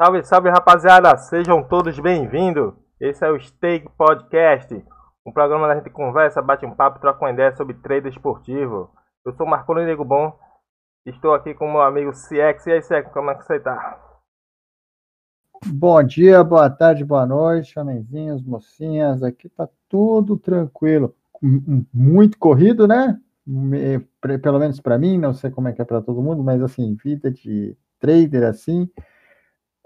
Salve, salve rapaziada, sejam todos bem-vindos. Esse é o Steak Podcast, um programa onde a gente conversa, bate um papo, troca uma ideia sobre trade esportivo. Eu sou Marconi Nego Bom, estou aqui com meu amigo CX. E aí, CX, como é que você tá? Bom dia, boa tarde, boa noite, homenzinhos, mocinhas, aqui tá tudo tranquilo. Muito corrido, né? Pelo menos para mim, não sei como é que é para todo mundo, mas assim, vida de trader assim,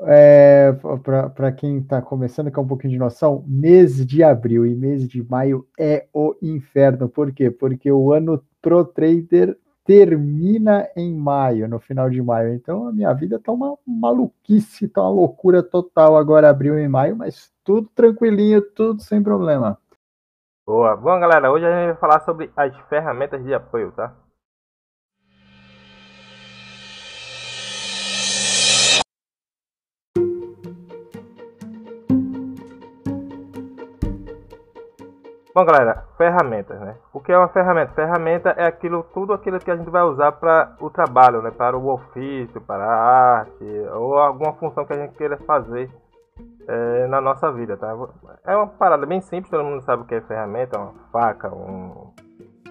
é, para quem está começando, que é um pouquinho de noção, mês de abril e mês de maio é o inferno. Por quê? Porque o ano pro trader termina em maio, no final de maio. Então a minha vida tá uma maluquice, tá uma loucura total agora abril e maio, mas tudo tranquilinho, tudo sem problema. Boa. Bom, galera, hoje a gente vai falar sobre as ferramentas de apoio, tá? Bom, galera, ferramentas, né? O que é uma ferramenta? Ferramenta é aquilo, tudo aquilo que a gente vai usar para o trabalho, né? Para o ofício, para a arte, ou alguma função que a gente queira fazer é, na nossa vida, tá? É uma parada bem simples, todo mundo sabe o que é ferramenta, uma faca, um,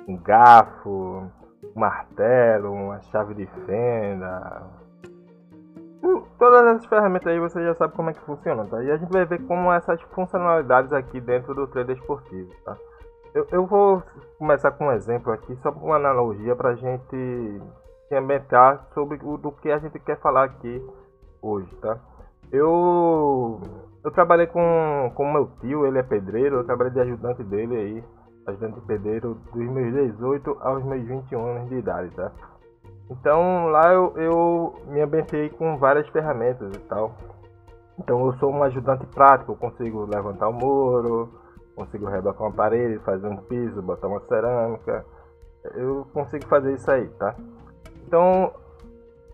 um garfo, um martelo, uma chave de fenda, todas essas ferramentas aí você já sabe como é que funciona, tá? E a gente vai ver como essas funcionalidades aqui dentro do trader esportivo, tá? Eu, eu vou começar com um exemplo aqui, só uma analogia para a gente se ambientar sobre o do que a gente quer falar aqui hoje, tá? Eu eu trabalhei com com meu tio, ele é pedreiro, eu trabalhei de ajudante dele aí, ajudante pedreiro dos meus 18 aos meus 21 anos de idade, tá? Então lá eu, eu me ambientei com várias ferramentas e tal. Então eu sou um ajudante prático, eu consigo levantar o muro, consigo rebocar uma parede, fazer um piso, botar uma cerâmica. Eu consigo fazer isso aí, tá? Então,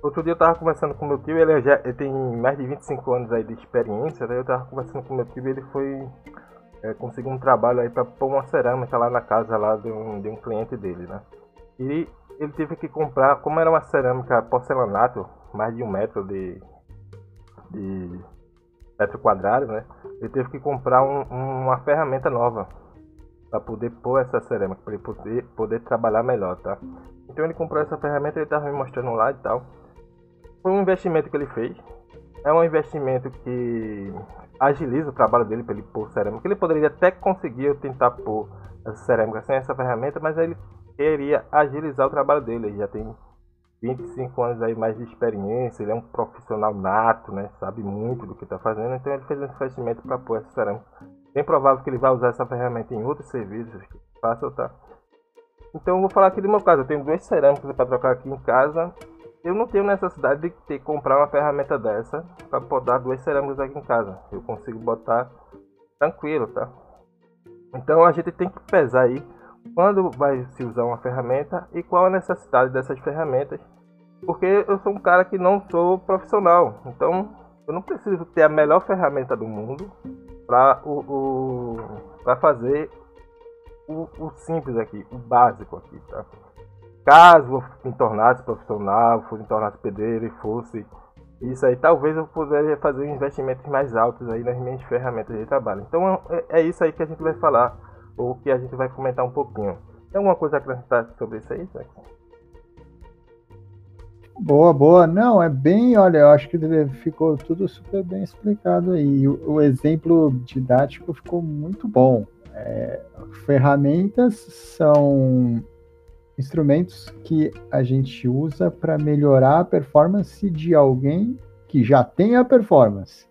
outro dia eu tava conversando com meu tio, ele, já, ele tem mais de 25 anos aí de experiência, né? Eu tava conversando com meu tio ele foi é, conseguir um trabalho aí para pôr uma cerâmica lá na casa lá de um, de um cliente dele, né? E ele teve que comprar, como era uma cerâmica porcelanato, mais de um metro de, de metro quadrado, né? Ele teve que comprar um, uma ferramenta nova para poder pôr essa cerâmica, para ele poder, poder trabalhar melhor, tá? Então ele comprou essa ferramenta, ele estava me mostrando lá e tal. Foi um investimento que ele fez. É um investimento que agiliza o trabalho dele para ele pôr cerâmica. Ele poderia até conseguir tentar pôr essa cerâmica sem essa ferramenta, mas ele queria agilizar o trabalho dele. Ele já tem 25 anos aí mais de experiência, ele é um profissional nato, né? Sabe muito do que está fazendo, então ele fez um investimento para pôr essa cerâmica. Bem provável que ele vai usar essa ferramenta em outros serviços que faça, tá? Então eu vou falar aqui do meu caso. Eu tenho duas cerâmicas para trocar aqui em casa. Eu não tenho necessidade de ter comprar uma ferramenta dessa para botar duas cerâmicas aqui em casa. Eu consigo botar tranquilo, tá? Então a gente tem que pesar aí quando vai se usar uma ferramenta e qual a necessidade dessas ferramentas. Porque eu sou um cara que não sou profissional, então eu não preciso ter a melhor ferramenta do mundo para o, o fazer o, o, simples aqui, o básico aqui, tá? Caso eu me tornasse profissional, fosse me tornasse pedreiro e fosse isso aí, talvez eu pudesse fazer investimentos mais altos aí nas minhas ferramentas de trabalho. Então é, é isso aí que a gente vai falar ou que a gente vai comentar um pouquinho. Tem alguma coisa a acrescentar sobre isso aí, Zé? Boa, boa. Não, é bem, olha, eu acho que ficou tudo super bem explicado aí. O, o exemplo didático ficou muito bom. É, ferramentas são instrumentos que a gente usa para melhorar a performance de alguém que já tem a performance.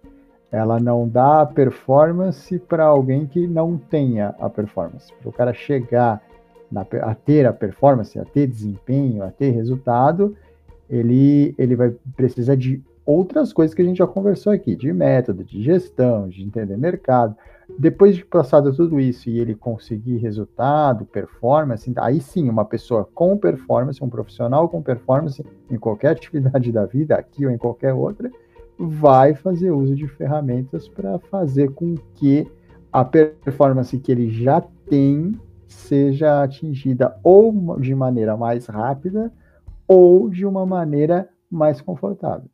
Ela não dá performance para alguém que não tenha a performance. Para o cara chegar na, a ter a performance, a ter desempenho, a ter resultado, ele, ele vai precisar de outras coisas que a gente já conversou aqui, de método, de gestão, de entender mercado. Depois de passado tudo isso e ele conseguir resultado, performance, aí sim, uma pessoa com performance, um profissional com performance em qualquer atividade da vida, aqui ou em qualquer outra, vai fazer uso de ferramentas para fazer com que a performance que ele já tem seja atingida ou de maneira mais rápida ou de uma maneira mais confortável.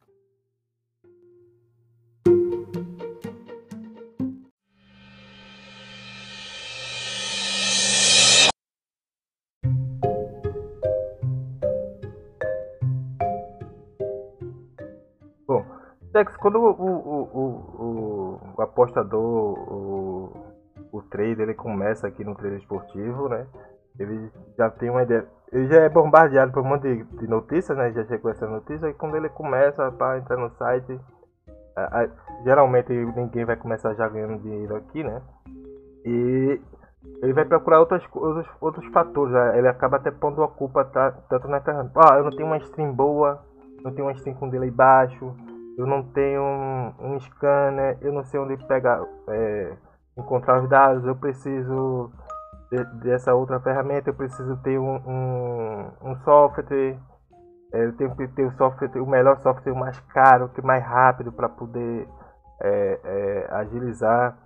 Quando o, o, o, o, apostador, o, o trader, ele começa aqui no trader esportivo, né? Ele já tem uma ideia. Ele já é bombardeado por um monte de, de notícias, né? Já chegou essa notícia e quando ele começa para entrar no site, a, a, geralmente ninguém vai começar já ganhando dinheiro aqui, né? E ele vai procurar outros, outros, outros fatores. Né? Ele acaba até pondo a culpa tá, tanto na ferramenta. Ah, eu não tenho uma stream boa, não tenho uma stream com delay baixo, eu não tenho um, um scanner, eu não sei onde pegar, é, encontrar os dados, eu preciso de, dessa outra ferramenta, eu preciso ter um, um, um software, é, eu tenho que ter o software, o melhor software, o mais caro, que mais rápido para poder é, é, agilizar.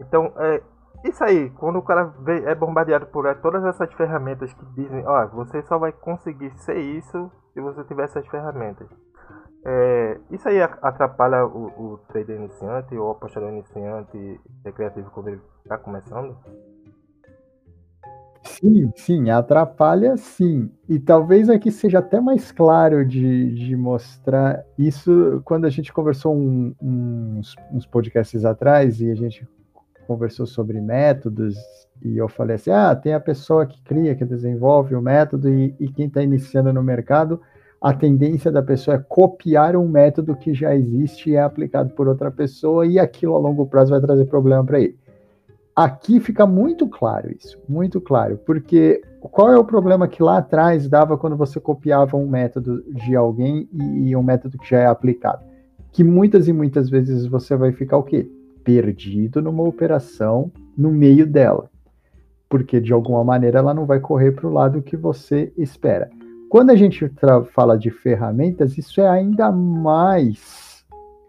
Então, é, isso aí, quando o cara vê, é bombardeado por é, todas essas ferramentas que dizem, ó, você só vai conseguir ser isso se você tiver essas ferramentas. É, isso aí atrapalha o, o trader iniciante ou o apostador iniciante recreativo quando ele está começando? Sim, sim, atrapalha sim. E talvez aqui seja até mais claro de, de mostrar isso quando a gente conversou um, uns, uns podcasts atrás e a gente conversou sobre métodos e eu falei assim, ah, tem a pessoa que cria, que desenvolve o método e, e quem está iniciando no mercado a tendência da pessoa é copiar um método que já existe e é aplicado por outra pessoa e aquilo a longo prazo vai trazer problema para ele. Aqui fica muito claro isso, muito claro, porque qual é o problema que lá atrás dava quando você copiava um método de alguém e, e um método que já é aplicado? Que muitas e muitas vezes você vai ficar o quê? Perdido numa operação no meio dela. Porque de alguma maneira ela não vai correr para o lado que você espera. Quando a gente fala de ferramentas, isso é ainda mais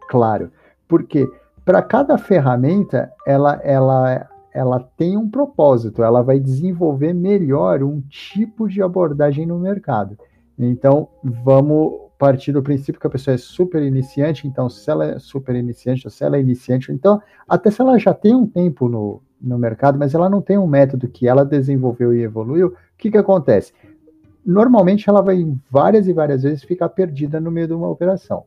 claro, porque para cada ferramenta ela, ela, ela tem um propósito, ela vai desenvolver melhor um tipo de abordagem no mercado. Então, vamos partir do princípio que a pessoa é super iniciante, então, se ela é super iniciante, ou se ela é iniciante, então, até se ela já tem um tempo no, no mercado, mas ela não tem um método que ela desenvolveu e evoluiu, o que, que acontece? Normalmente ela vai várias e várias vezes ficar perdida no meio de uma operação.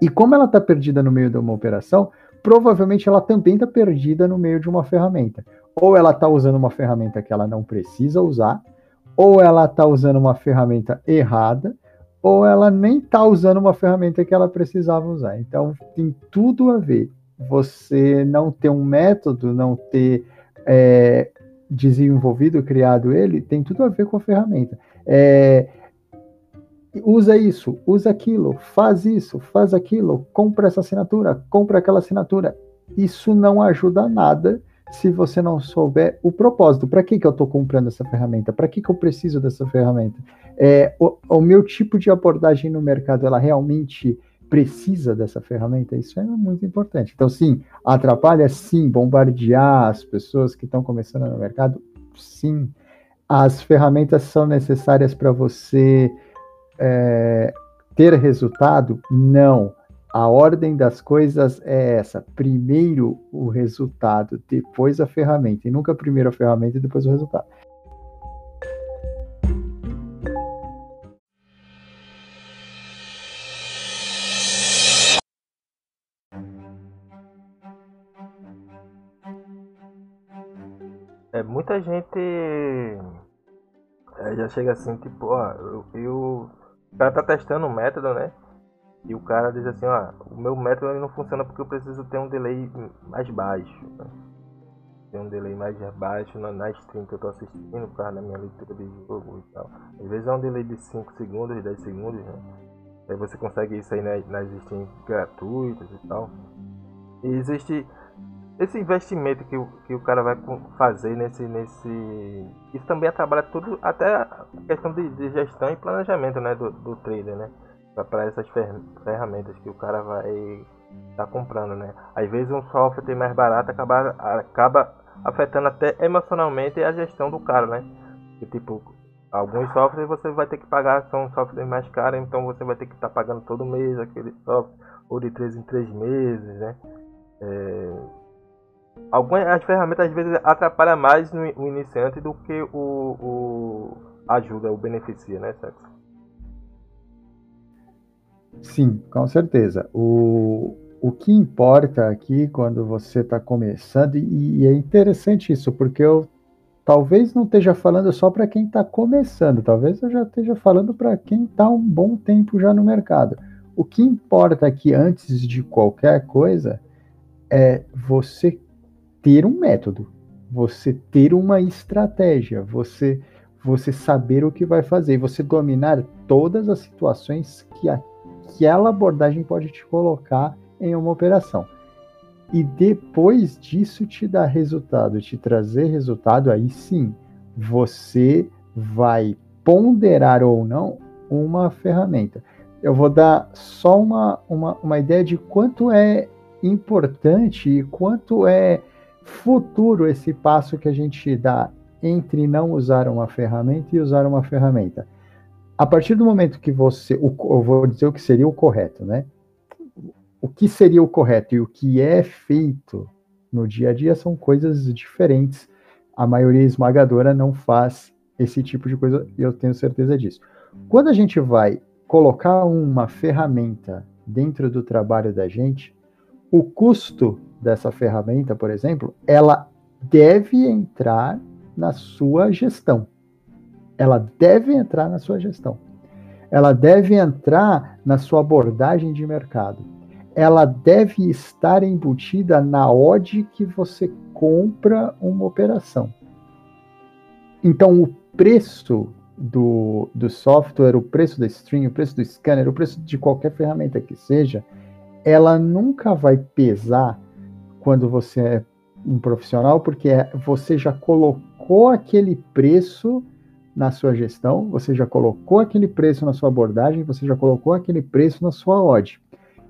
E como ela está perdida no meio de uma operação, provavelmente ela também está perdida no meio de uma ferramenta. Ou ela está usando uma ferramenta que ela não precisa usar, ou ela está usando uma ferramenta errada, ou ela nem está usando uma ferramenta que ela precisava usar. Então tem tudo a ver. Você não ter um método, não ter é, desenvolvido, criado ele, tem tudo a ver com a ferramenta. É, usa isso, usa aquilo, faz isso, faz aquilo, compra essa assinatura, compra aquela assinatura. Isso não ajuda nada se você não souber o propósito. Para que, que eu estou comprando essa ferramenta? Para que, que eu preciso dessa ferramenta? É, o, o meu tipo de abordagem no mercado, ela realmente precisa dessa ferramenta, isso é muito importante. Então, sim, atrapalha, sim, bombardear as pessoas que estão começando no mercado, sim. As ferramentas são necessárias para você é, ter resultado? Não. A ordem das coisas é essa: primeiro o resultado, depois a ferramenta, e nunca primeiro a ferramenta e depois o resultado. Muita gente é, já chega assim, tipo, ó, eu, eu, o cara tá testando um método, né? E o cara diz assim, ó, o meu método ele não funciona porque eu preciso ter um delay mais baixo. Né? Ter um delay mais baixo na, na stream que eu tô assistindo, por causa da minha leitura de jogo e tal. Às vezes é um delay de 5 segundos, 10 segundos, né? Aí você consegue isso aí nas, nas streams gratuitas e tal. E existe esse investimento que o, que o cara vai fazer nesse, nesse. Isso também trabalha tudo, até a questão de, de, gestão e planejamento né, do, do trader, né? Para essas ferramentas que o cara vai estar tá comprando, né? Às vezes um software mais barato acaba, acaba afetando até emocionalmente a gestão do cara, né? Que, tipo, alguns softwares você vai ter que pagar, são softwares mais caros, então você vai ter que estar tá pagando todo mês aquele software, ou de 3 em 3 meses, né? É, algumas as ferramentas às vezes atrapalham mais o iniciante do que o, o ajuda, o beneficia, né, Sexo? Sim, com certeza. O, o que importa aqui quando você está começando, e, e, é interessante isso, porque eu talvez não esteja falando só para quem está começando, talvez eu já esteja falando para quem está um bom tempo já no mercado. O que importa aqui, antes de qualquer coisa, é você ter um método, você ter uma estratégia, você você saber o que vai fazer, você dominar todas as situações que aquela abordagem pode te colocar em uma operação. E depois disso te dar resultado, te trazer resultado, aí sim você vai ponderar ou não uma ferramenta. Eu vou dar só uma, uma, uma ideia de quanto é importante e quanto é futuro esse passo que a gente dá entre não usar uma ferramenta e usar uma ferramenta. A partir do momento que você, eu vou dizer o que seria o correto, né? o que seria o correto e o que é feito no dia a dia são coisas diferentes. A maioria esmagadora não faz esse tipo de coisa, e eu tenho certeza disso. Quando a gente vai colocar uma ferramenta dentro do trabalho da gente, o custo dessa ferramenta, por exemplo, ela deve entrar na sua gestão. Ela deve entrar na sua gestão. Ela deve entrar na sua abordagem de mercado ela deve estar embutida na odd que você compra uma operação. Então, o preço do, do software, o preço da stream, o preço do scanner, o preço de qualquer ferramenta que seja, ela nunca vai pesar quando você é um profissional, porque é, você já colocou aquele preço na sua gestão, você já colocou aquele preço na sua abordagem, você já colocou aquele preço na sua odd.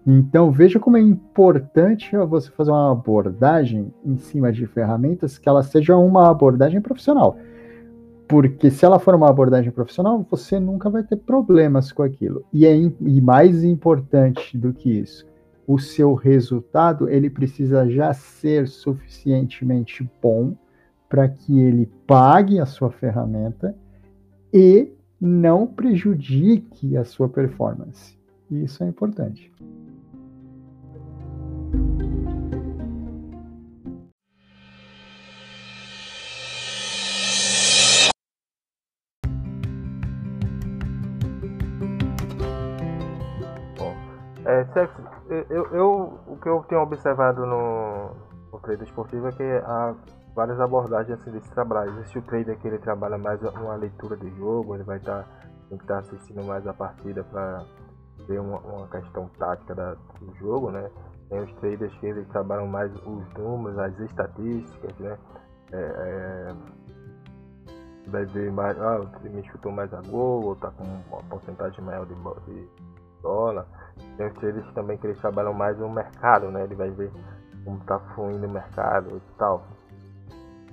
Então, veja como é importante você fazer uma abordagem em cima de ferramentas que ela seja uma abordagem profissional. Porque se ela for uma abordagem profissional, você nunca vai ter problemas com aquilo. E, é, e mais importante do que isso, o seu resultado ele precisa já ser suficientemente bom para que ele pague a sua ferramenta e não prejudique a sua performance. Isso é importante. É, sexo, eu, eu, o que eu tenho observado no, no esportivo é que há várias abordagens assim, desse trabalho. Existe o trader que ele trabalha mais uma leitura de jogo, ele vai estar tá, estar tá assistindo mais a partida para ver uma, uma, questão tática da, do jogo, né? Tem os traders que eles trabalham mais os números, as estatísticas, né? É, é, vai ver mais, ah, o time chutou mais a gol, ou tá com uma porcentagem maior de, de bola. Tem os traders também que eles trabalham mais no mercado, né? Ele vai ver como está fluindo o mercado e tal.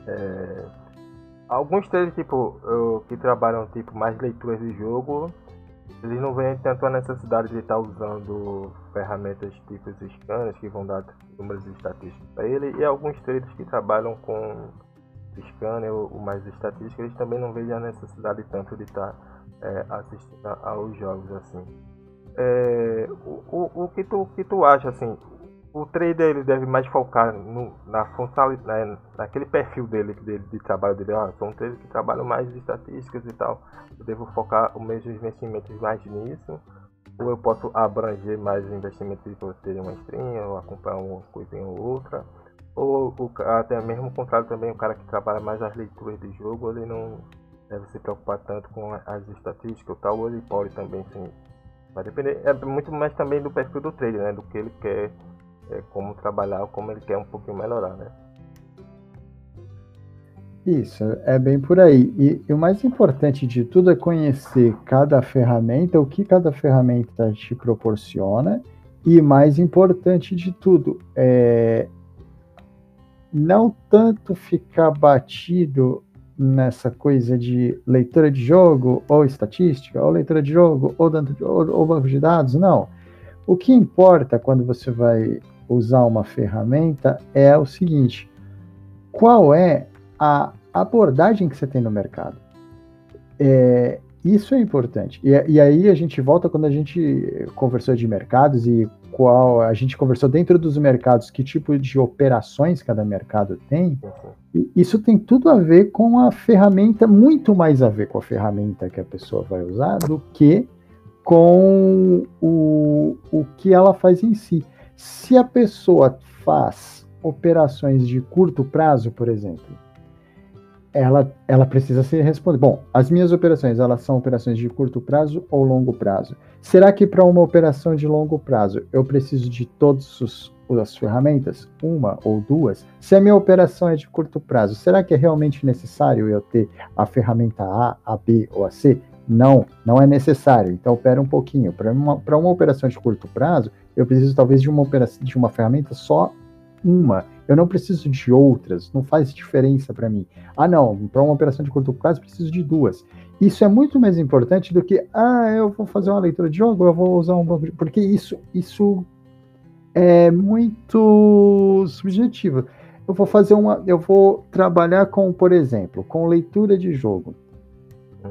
É, alguns traders tipo, eu, que trabalham tipo mais leituras de jogo, eles não veem tanto a necessidade de estar usando ferramentas tipo scanners que vão dar números estatísticos para ele e alguns traders que trabalham com scanner ou mais estatística eles também não veem a necessidade tanto de estar é, assistindo aos jogos assim é, o, o, o, que tu, que tu acha assim? O trader ele deve mais focar no, na funcionalidade, né, naquele perfil dele, dele de trabalho dele. Ah, sou um trader que trabalha mais estatísticas e tal. Eu devo focar os meus investimentos mais nisso. Ou eu posso abranger mais investimentos para ter uma stream ou acompanhar uma coisinha ou outra. Ou o, até mesmo o contrário também, o cara que trabalha mais as leituras de jogo, ele não deve se preocupar tanto com as estatísticas e tal, ou ele pode também sim Vai depender é muito mais também do perfil do trader, né? Do que ele quer, é, como trabalhar, como ele quer um pouquinho melhorar, né? Isso, é bem por aí. E, e, o mais importante de tudo é conhecer cada ferramenta, o que cada ferramenta te proporciona, e mais importante de tudo, é não tanto ficar batido nessa coisa de leitura de jogo, ou estatística, ou leitura de jogo, ou, ou, banco de dados, não. O que importa quando você vai usar uma ferramenta é o seguinte: qual é a abordagem que você tem no mercado? É, isso é importante. E, e, aí a gente volta quando a gente conversou de mercados e qual a gente conversou dentro dos mercados que tipo de operações cada mercado tem. Isso tem tudo a ver com a ferramenta, muito mais a ver com a ferramenta que a pessoa vai usar do que com o, o que ela faz em si. Se a pessoa faz operações de curto prazo, por exemplo, ela, ela precisa ser responder. Bom, as minhas operações, elas são operações de curto prazo ou longo prazo? Será que para uma operação de longo prazo eu preciso de todas as ferramentas? Uma ou duas? Se a minha operação é de curto prazo, será que é realmente necessário eu ter a ferramenta A, a B ou a C? Não, não é necessário. Então, espera um pouquinho. Para uma, uma operação de curto prazo, eu preciso talvez de uma, operação, de uma ferramenta só uma. Eu não preciso de outras, não faz diferença para mim. Ah, não, para uma operação de curto prazo preciso de duas. Isso é muito mais importante do que, ah, eu vou fazer uma leitura de jogo, eu vou usar um banco. Porque isso, isso é muito subjetivo. Eu vou fazer uma, eu vou trabalhar com, por exemplo, com leitura de jogo.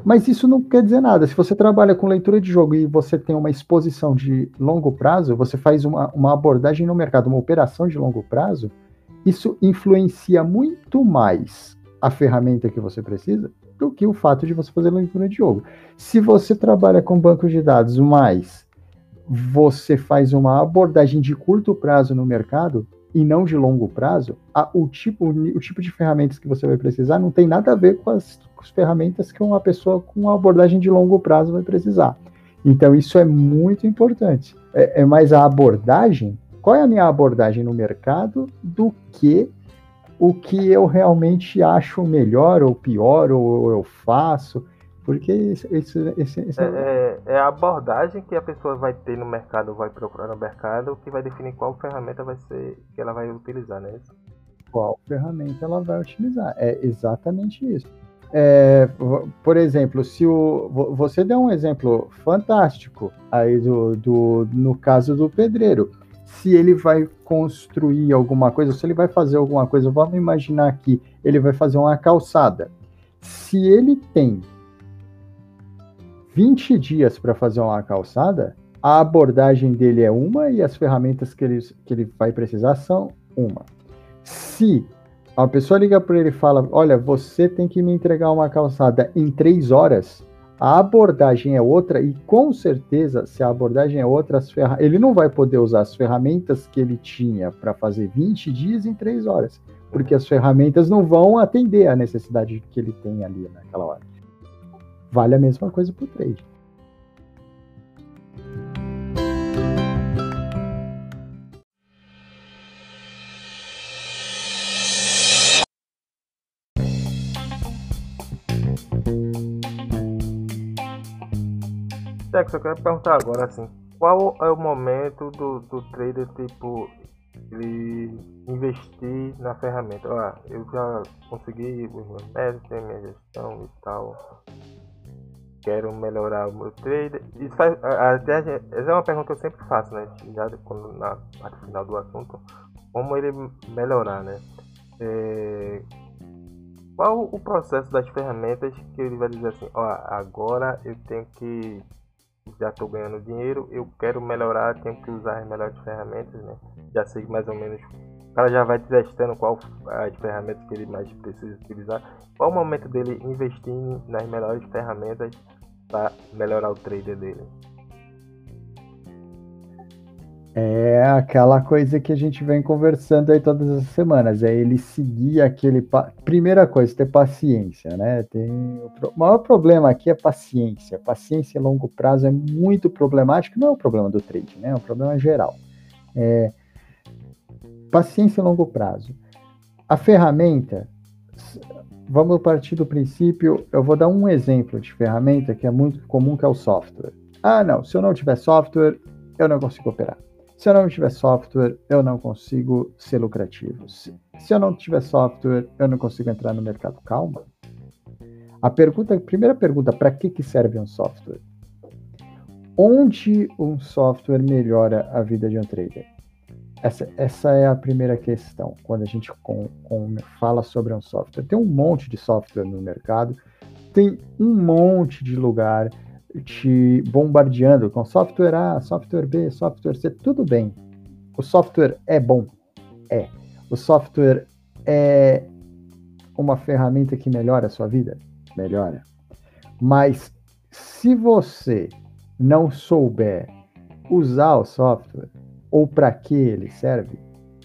Mas isso não quer dizer nada. Se você trabalha com leitura de jogo e você tem uma exposição de longo prazo, você faz uma, uma abordagem no mercado, uma operação de longo prazo, isso influencia muito mais a ferramenta que você precisa do que o fato de você fazer leitura de jogo. Se você trabalha com banco de dados, mas você faz uma abordagem de curto prazo no mercado e não de longo prazo, a, o, tipo, o tipo de ferramentas que você vai precisar não tem nada a ver com as, com as ferramentas que uma pessoa com uma abordagem de longo prazo vai precisar. Então, isso é muito importante. É, é mais a abordagem qual é a minha abordagem no mercado do que o que eu realmente acho melhor ou pior ou eu faço. Porque isso, isso, isso, isso é, é, é, a abordagem que a pessoa vai ter no mercado, vai procurar no mercado, que vai definir qual ferramenta vai ser que ela vai utilizar, né? Qual ferramenta ela vai utilizar? É exatamente isso. É, por exemplo, se o, você deu um exemplo fantástico aí do, do no caso do pedreiro se ele vai construir alguma coisa, se ele vai fazer alguma coisa, vamos imaginar que ele vai fazer uma calçada. Se ele tem 20 dias para fazer uma calçada, a abordagem dele é uma e as ferramentas que ele, que ele vai precisar são uma. Se a pessoa liga para ele e fala: Olha, você tem que me entregar uma calçada em três horas, a abordagem é outra e com certeza, se a abordagem é outra, ferra... ele não vai poder usar as ferramentas que ele tinha para fazer 20 dias em 3 horas, porque as ferramentas não vão atender a necessidade que ele tem ali naquela hora. Vale a mesma coisa para o trade. Tex, eu quero perguntar agora assim, qual é o momento do, do trader tipo ele investir na ferramenta? Ah, eu já consegui os meus tenho minha gestão e tal. Quero melhorar o meu trader. Isso faz, até, essa é uma pergunta que eu sempre faço, né? Já quando, na parte final do assunto. Como ele melhorar, né? É, qual o processo das ferramentas que ele vai dizer assim, ó, agora eu tenho que já estou ganhando dinheiro, eu quero melhorar, tenho que usar as melhores ferramentas, né? Já sei mais ou menos. O cara já vai testando qual as ferramentas que ele mais precisa utilizar. Qual o momento dele investir nas melhores ferramentas para melhorar o trader dele? É aquela coisa que a gente vem conversando aí todas as semanas, é ele seguir aquele. Pa... Primeira coisa, ter paciência, né? Tem... O maior problema aqui é paciência. Paciência a longo prazo é muito problemático, não é um problema do trade, né? É um problema geral. É... Paciência a longo prazo. A ferramenta, vamos partir do princípio, eu vou dar um exemplo de ferramenta que é muito comum, que é o software. Ah, não, se eu não tiver software, eu não consigo operar. Se eu não tiver software, eu não consigo ser lucrativo. Se, se eu não tiver software, eu não consigo entrar no mercado. Calma. A pergunta, primeira pergunta, para que, que serve um software? Onde um software melhora a vida de um trader? Essa, essa é a primeira questão, quando a gente com, com, fala sobre um software. Tem um monte de software no mercado, tem um monte de lugar te bombardeando com software A, software B, software C, tudo bem. O software é bom? É. O software é uma ferramenta que melhora a sua vida? Melhora. Mas se você não souber usar o software ou para que ele serve,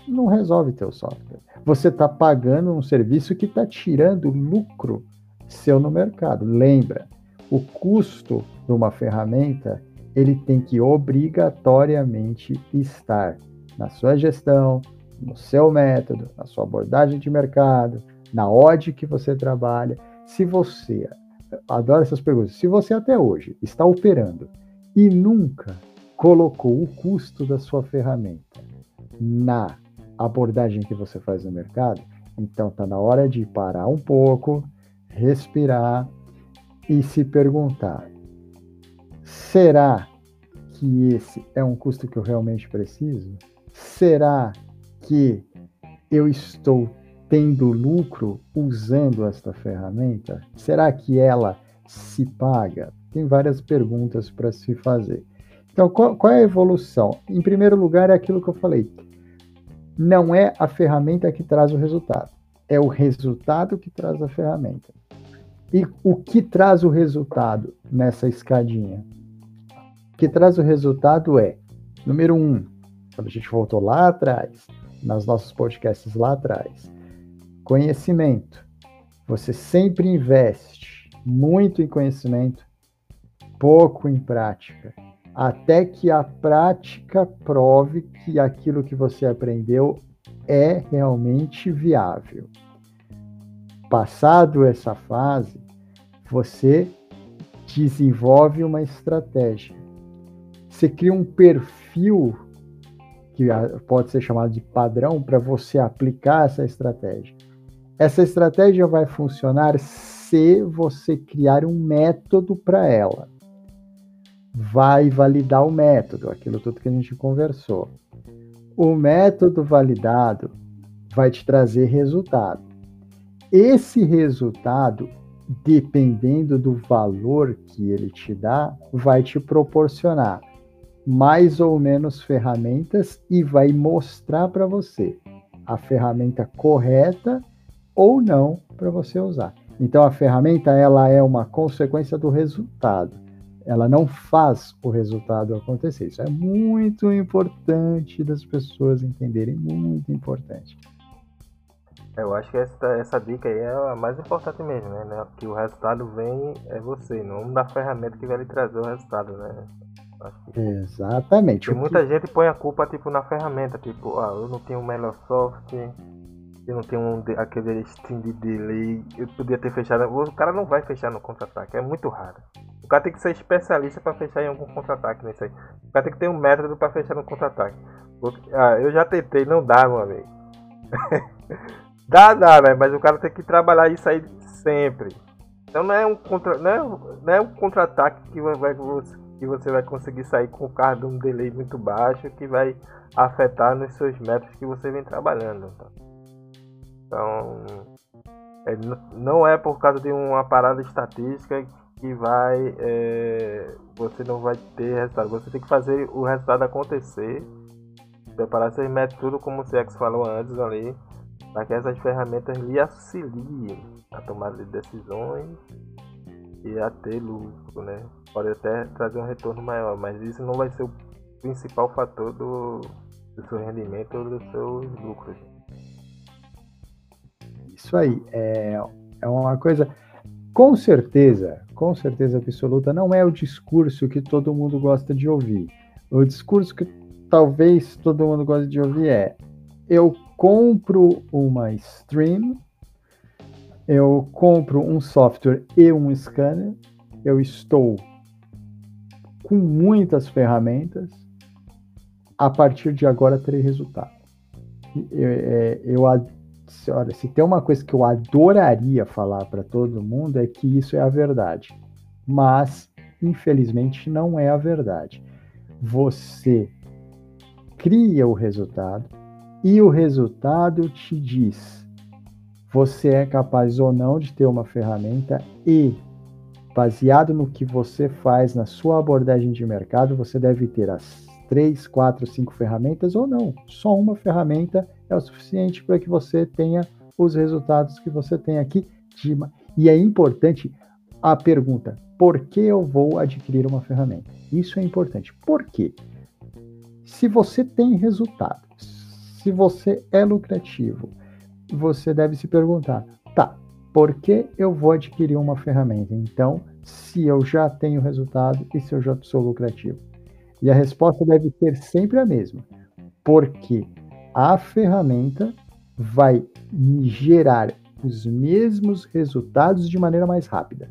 não resolve teu software. Você está pagando um serviço que está tirando lucro seu no mercado. Lembra, o custo de uma ferramenta ele tem que obrigatoriamente estar na sua gestão, no seu método, na sua abordagem de mercado, na odd que você trabalha. Se você, adoro essas perguntas, se você até hoje está operando e nunca colocou o custo da sua ferramenta na abordagem que você faz no mercado, então está na hora de parar um pouco, respirar e se perguntar: será que esse é um custo que eu realmente preciso? Será que eu estou tendo lucro usando esta ferramenta? Será que ela se paga? Tem várias perguntas para se fazer. Então, qual, qual, é a evolução? Em primeiro lugar, é aquilo que eu falei. Não é a ferramenta que traz o resultado, é o resultado que traz a ferramenta. E o que traz o resultado nessa escadinha? O que traz o resultado é, número um, quando a gente voltou lá atrás, nos nossos podcasts lá atrás, conhecimento. Você sempre investe muito em conhecimento, pouco em prática até que a prática prove que aquilo que você aprendeu é realmente viável. Passado essa fase, você desenvolve uma estratégia. Você cria um perfil que pode ser chamado de padrão para você aplicar essa estratégia. Essa estratégia vai funcionar se você criar um método para ela vai validar o método, aquilo tudo que a gente conversou. O método validado vai te trazer resultado. Esse resultado, dependendo do valor que ele te dá, vai te proporcionar mais ou menos ferramentas e vai mostrar para você a ferramenta correta ou não para você usar. Então a ferramenta ela é uma consequência do resultado ela não faz o resultado acontecer. Isso é muito importante das pessoas entenderem, muito importante. Eu acho que essa, essa dica aí é a mais importante mesmo, né? Que o resultado vem é você, não da ferramenta que vai lhe trazer o resultado, né? Que... Exatamente. Porque muita que... gente põe a culpa tipo na ferramenta, tipo, ah, eu não tenho o melhor software, eu não tenho um, aquele stream de delay, eu podia ter fechado. O cara não vai fechar no contra-ataque, é muito raro. O cara tem que ser especialista para fechar em algum contra-ataque nisso aí. O cara tem que ter um método para fechar no contra-ataque. Ah, eu já tentei, não dá, meu amigo. dá, dá, né? Mas o cara tem que trabalhar isso aí sempre. Então não é um contra, não é, não é um contra-ataque que vai que você vai conseguir sair com o carro de um delay muito baixo que vai afetar nos seus métodos que você vem trabalhando. Então, é, não é por causa de uma parada estatística que vai é, você não vai ter resultado. Você tem que fazer o resultado acontecer. Preparar seus métodos, tudo como o CX falou antes ali, para que essas ferramentas lhe auxiliem a tomada de decisões e a ter lucro, né? Pode até trazer um retorno maior, mas isso não vai ser o principal fator do, do seu rendimento ou dos seus lucros. Isso aí, é, é uma coisa com certeza, com certeza absoluta, não é o discurso que todo mundo gosta de ouvir. O discurso que talvez todo mundo gosta de ouvir é: eu compro uma stream, eu compro um software e um scanner, eu estou com muitas ferramentas, a partir de agora terei resultado. Eu, é, eu, olha, se tem uma coisa que eu adoraria falar para todo mundo é que isso é a verdade. Mas, infelizmente, não é a verdade. Você cria o resultado e o resultado te diz você é capaz ou não de ter uma ferramenta e baseado no que você faz na sua abordagem de mercado, você deve ter as três, quatro, cinco ferramentas ou não. Só uma ferramenta é o suficiente para que você tenha os resultados que você tem aqui. De... E é importante a pergunta: por que eu vou adquirir uma ferramenta? Isso é importante. Por quê? Se você tem resultados, se você é lucrativo, você deve se perguntar: tá, por que eu vou adquirir uma ferramenta? Então, se eu já tenho resultado e se eu já sou lucrativo? E a resposta deve ser sempre a mesma, porque a ferramenta vai me gerar os mesmos resultados de maneira mais rápida.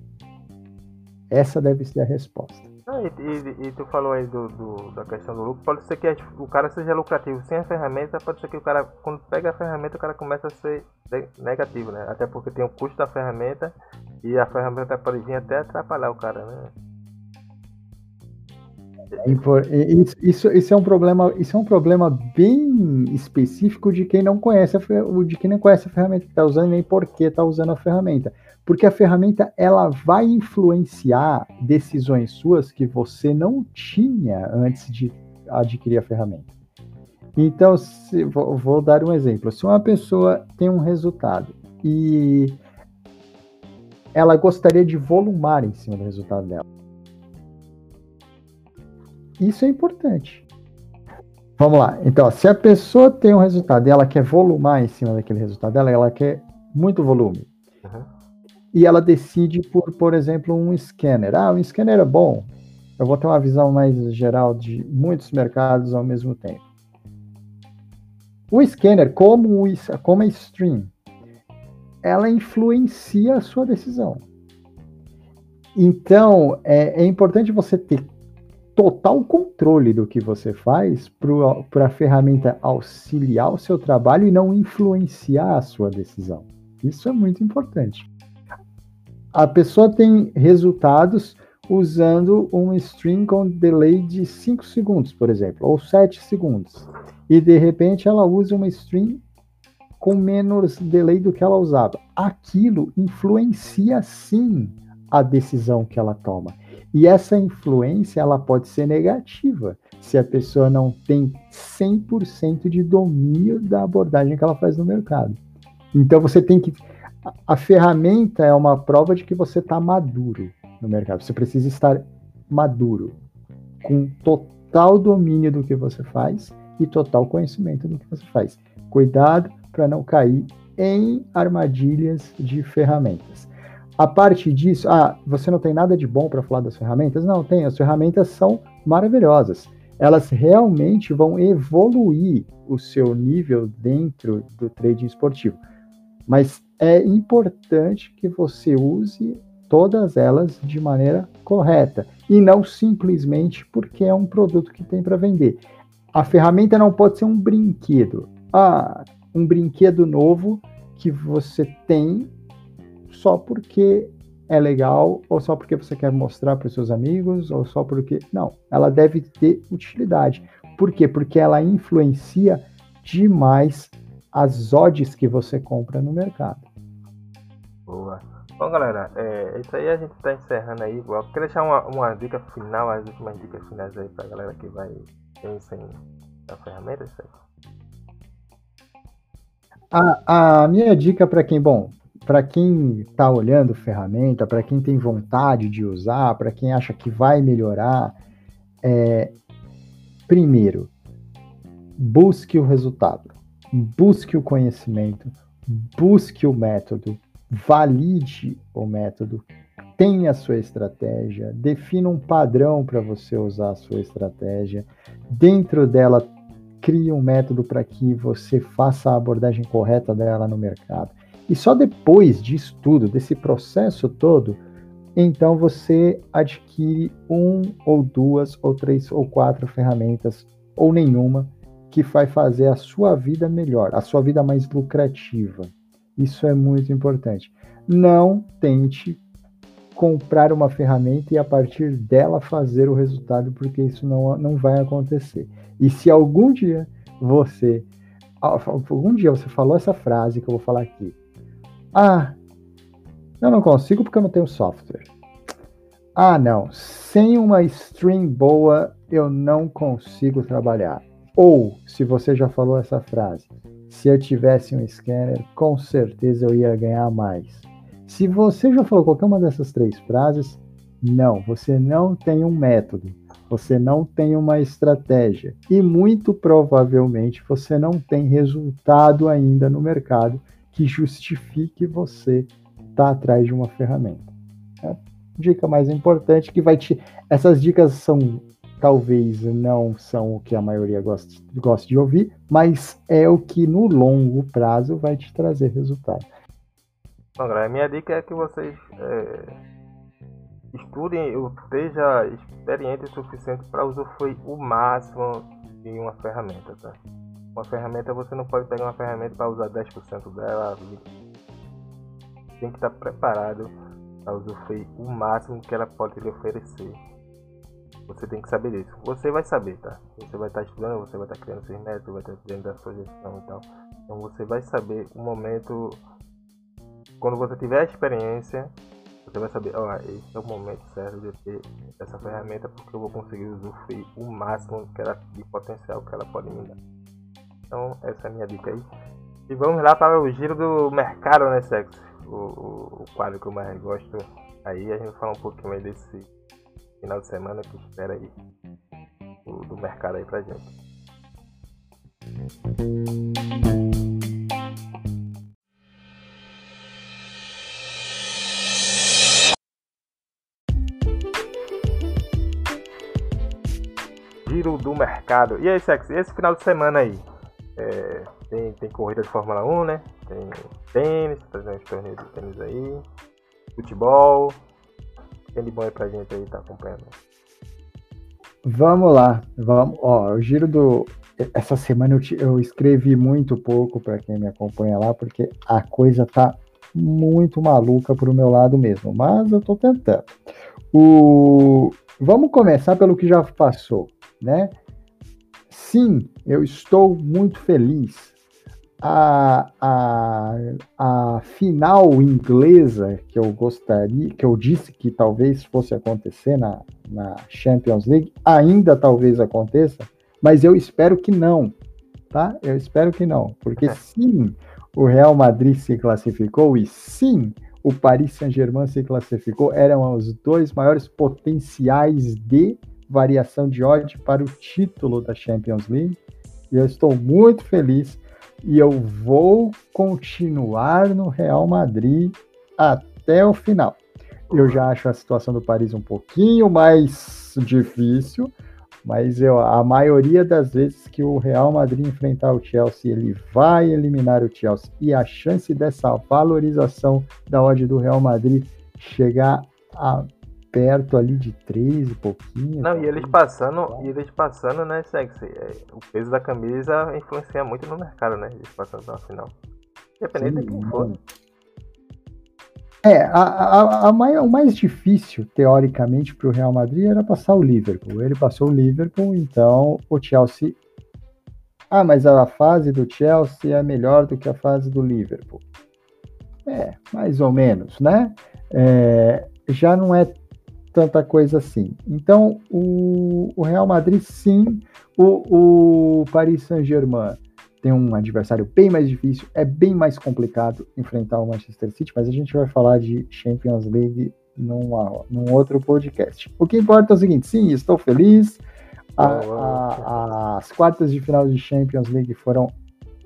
Essa deve ser a resposta. Ah, e, e, e, tu falou aí do, do, da questão do lucro. Pode ser que o cara seja lucrativo sem a ferramenta, pode ser que o cara, quando pega a ferramenta, o cara começa a ser negativo, né? Até porque tem o custo da ferramenta e a ferramenta pode vir até atrapalhar o cara, né? Isso, isso, isso, é um problema, isso é um problema bem específico de quem não conhece a, de quem não conhece a ferramenta que está usando nem por que está usando a ferramenta. Porque a ferramenta ela vai influenciar decisões suas que você não tinha antes de adquirir a ferramenta. Então, se, vou, vou dar um exemplo. Se uma pessoa tem um resultado e ela gostaria de volumar em cima do resultado dela isso é importante. Vamos lá. Então, se a pessoa tem um resultado e ela quer volumar em cima daquele resultado dela, ela quer muito volume. Uhum. E ela decide por, por exemplo, um scanner. Ah, um scanner é bom. Eu vou ter uma visão mais geral de muitos mercados ao mesmo tempo. O scanner, como, o, como a stream, ela influencia a sua decisão. Então, é, é importante você ter total controle do que você faz para a ferramenta auxiliar o seu trabalho e não influenciar a sua decisão. Isso é muito importante. A pessoa tem resultados usando um string com delay de 5 segundos, por exemplo, ou 7 segundos. E de repente ela usa uma string com menos delay do que ela usava. Aquilo influencia sim a decisão que ela toma. E essa influência ela pode ser negativa se a pessoa não tem 100% de domínio da abordagem que ela faz no mercado. Então você tem que a ferramenta é uma prova de que você está maduro no mercado. Você precisa estar maduro, com total domínio do que você faz e total conhecimento do que você faz. Cuidado para não cair em armadilhas de ferramentas. A parte disso, ah, você não tem nada de bom para falar das ferramentas? Não, tem. As ferramentas são maravilhosas. Elas realmente vão evoluir o seu nível dentro do trading esportivo. Mas é importante que você use todas elas de maneira correta e não simplesmente porque é um produto que tem para vender. A ferramenta não pode ser um brinquedo. Ah, um brinquedo novo que você tem só porque é legal ou só porque você quer mostrar para os seus amigos ou só porque não, ela deve ter utilidade. Por quê? Porque ela influencia demais as odds que você compra no mercado. Boa. Bom, galera, é, isso aí a gente está encerrando aí. Eu queria deixar uma, uma dica final, as últimas dicas finais aí para a galera que vai sem a ferramenta. Isso. A, a minha dica para quem, bom, para quem está olhando ferramenta, para quem tem vontade de usar, para quem acha que vai melhorar, é, primeiro, busque o resultado, busque o conhecimento, busque o método, valide o método, tenha a sua estratégia, defina um padrão para você usar a sua estratégia, dentro dela crie um método para que você faça a abordagem correta dela no mercado. E só depois disso tudo, desse processo todo, então você adquire um ou duas ou três ou quatro ferramentas ou nenhuma que vai fazer a sua vida melhor, a sua vida mais lucrativa. Isso é muito importante. Não tente comprar uma ferramenta e a partir dela fazer o resultado, porque isso não, não vai acontecer. E se algum dia você algum dia você falou essa frase que eu vou falar aqui, ah, eu não consigo porque eu não tenho software. Ah, não. Sem uma stream boa, eu não consigo trabalhar. Ou, se você já falou essa frase, se eu tivesse um scanner, com certeza eu ia ganhar mais. Se você já falou qualquer uma dessas três frases, não, você não tem um método, você não tem uma estratégia e muito provavelmente você não tem resultado ainda no mercado que justifique você estar tá atrás de uma ferramenta. É dica mais importante que vai te. Essas dicas são talvez não são o que a maioria gosta, gosta de ouvir, mas é o que no longo prazo vai te trazer resultado. Galera, minha dica é que vocês é, estudem ou esteja experiente o suficiente para usufruir o máximo de uma ferramenta, tá? Uma ferramenta, você não pode pegar uma ferramenta para usar 10% dela, tem que estar preparado para usufruir o máximo que ela pode lhe oferecer. Você tem que saber disso. Você vai saber, tá? Você vai estar estudando, você vai estar criando seus métodos, vai estar criando a sua gestão e tal. Então você vai saber o momento. Quando você tiver a experiência, você vai saber, ó, esse é o momento certo de ter essa ferramenta porque eu vou conseguir usufruir o máximo que ela, de potencial que ela pode me dar. Então essa é a minha dica aí. E vamos lá para o giro do mercado, né, Sexo? O, o, o quadro que eu mais gosto. Aí a gente vai falar um pouquinho mais desse final de semana que espera aí do, do mercado aí pra gente. Giro do mercado. E aí, Sex, esse final de semana aí? É, tem, tem corrida de Fórmula 1, né? Tem tênis, fazendo os torneios de tênis aí, futebol, bom aí pra gente aí, tá acompanhando? Vamos lá, vamos. Ó, o giro do. Essa semana eu, te, eu escrevi muito pouco para quem me acompanha lá, porque a coisa tá muito maluca pro meu lado mesmo, mas eu tô tentando. O... Vamos começar pelo que já passou, né? Sim, eu estou muito feliz a, a, a final inglesa que eu gostaria, que eu disse que talvez fosse acontecer na, na Champions League, ainda talvez aconteça, mas eu espero que não, tá? Eu espero que não, porque sim, o Real Madrid se classificou e sim, o Paris Saint-Germain se classificou, eram os dois maiores potenciais de variação de odds para o título da Champions League. E eu estou muito feliz e eu vou continuar no Real Madrid até o final. Eu já acho a situação do Paris um pouquinho mais difícil, mas eu, a maioria das vezes que o Real Madrid enfrentar o Chelsea, ele vai eliminar o Chelsea. E a chance dessa valorização da odd do Real Madrid chegar a perto ali de 3 e pouquinho. Não, e eles passando, e eles passando, né, sexy, é, o peso da camisa influencia muito no mercado, né? Eles passando na final. Independente Sim, de quem for. É, a, a, a maior, o mais difícil, teoricamente, para o Real Madrid era passar o Liverpool. Ele passou o Liverpool, então o Chelsea. Ah, mas a fase do Chelsea é melhor do que a fase do Liverpool. É, mais ou menos, né? É, já não é tanta coisa assim. Então, o, o Real Madrid, sim, o, o Paris Saint-Germain tem um adversário bem mais difícil, é bem mais complicado enfrentar o Manchester City, mas a gente vai falar de Champions League numa, num outro podcast. O que importa é o seguinte: sim, estou feliz. A, a, as quartas de final de Champions League foram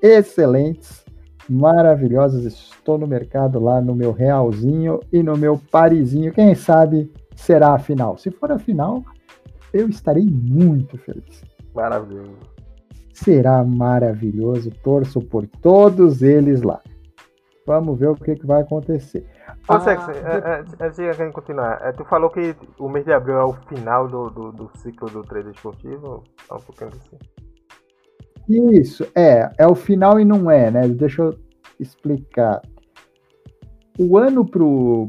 excelentes, maravilhosas. Estou no mercado lá no meu Realzinho e no meu Parisinho. Quem sabe será a final. Se for a final, eu estarei muito feliz. Maravilhoso. Será maravilhoso. Torço por todos eles lá. Vamos ver o que, que vai acontecer. Ô, ah, é, é, antes de a continuar, é, tu falou que o mês de abril é o final do, do, do ciclo do trade esportivo? É um pouquinho assim. Isso, é. É o final e não é, né? Deixa eu explicar. O ano pro,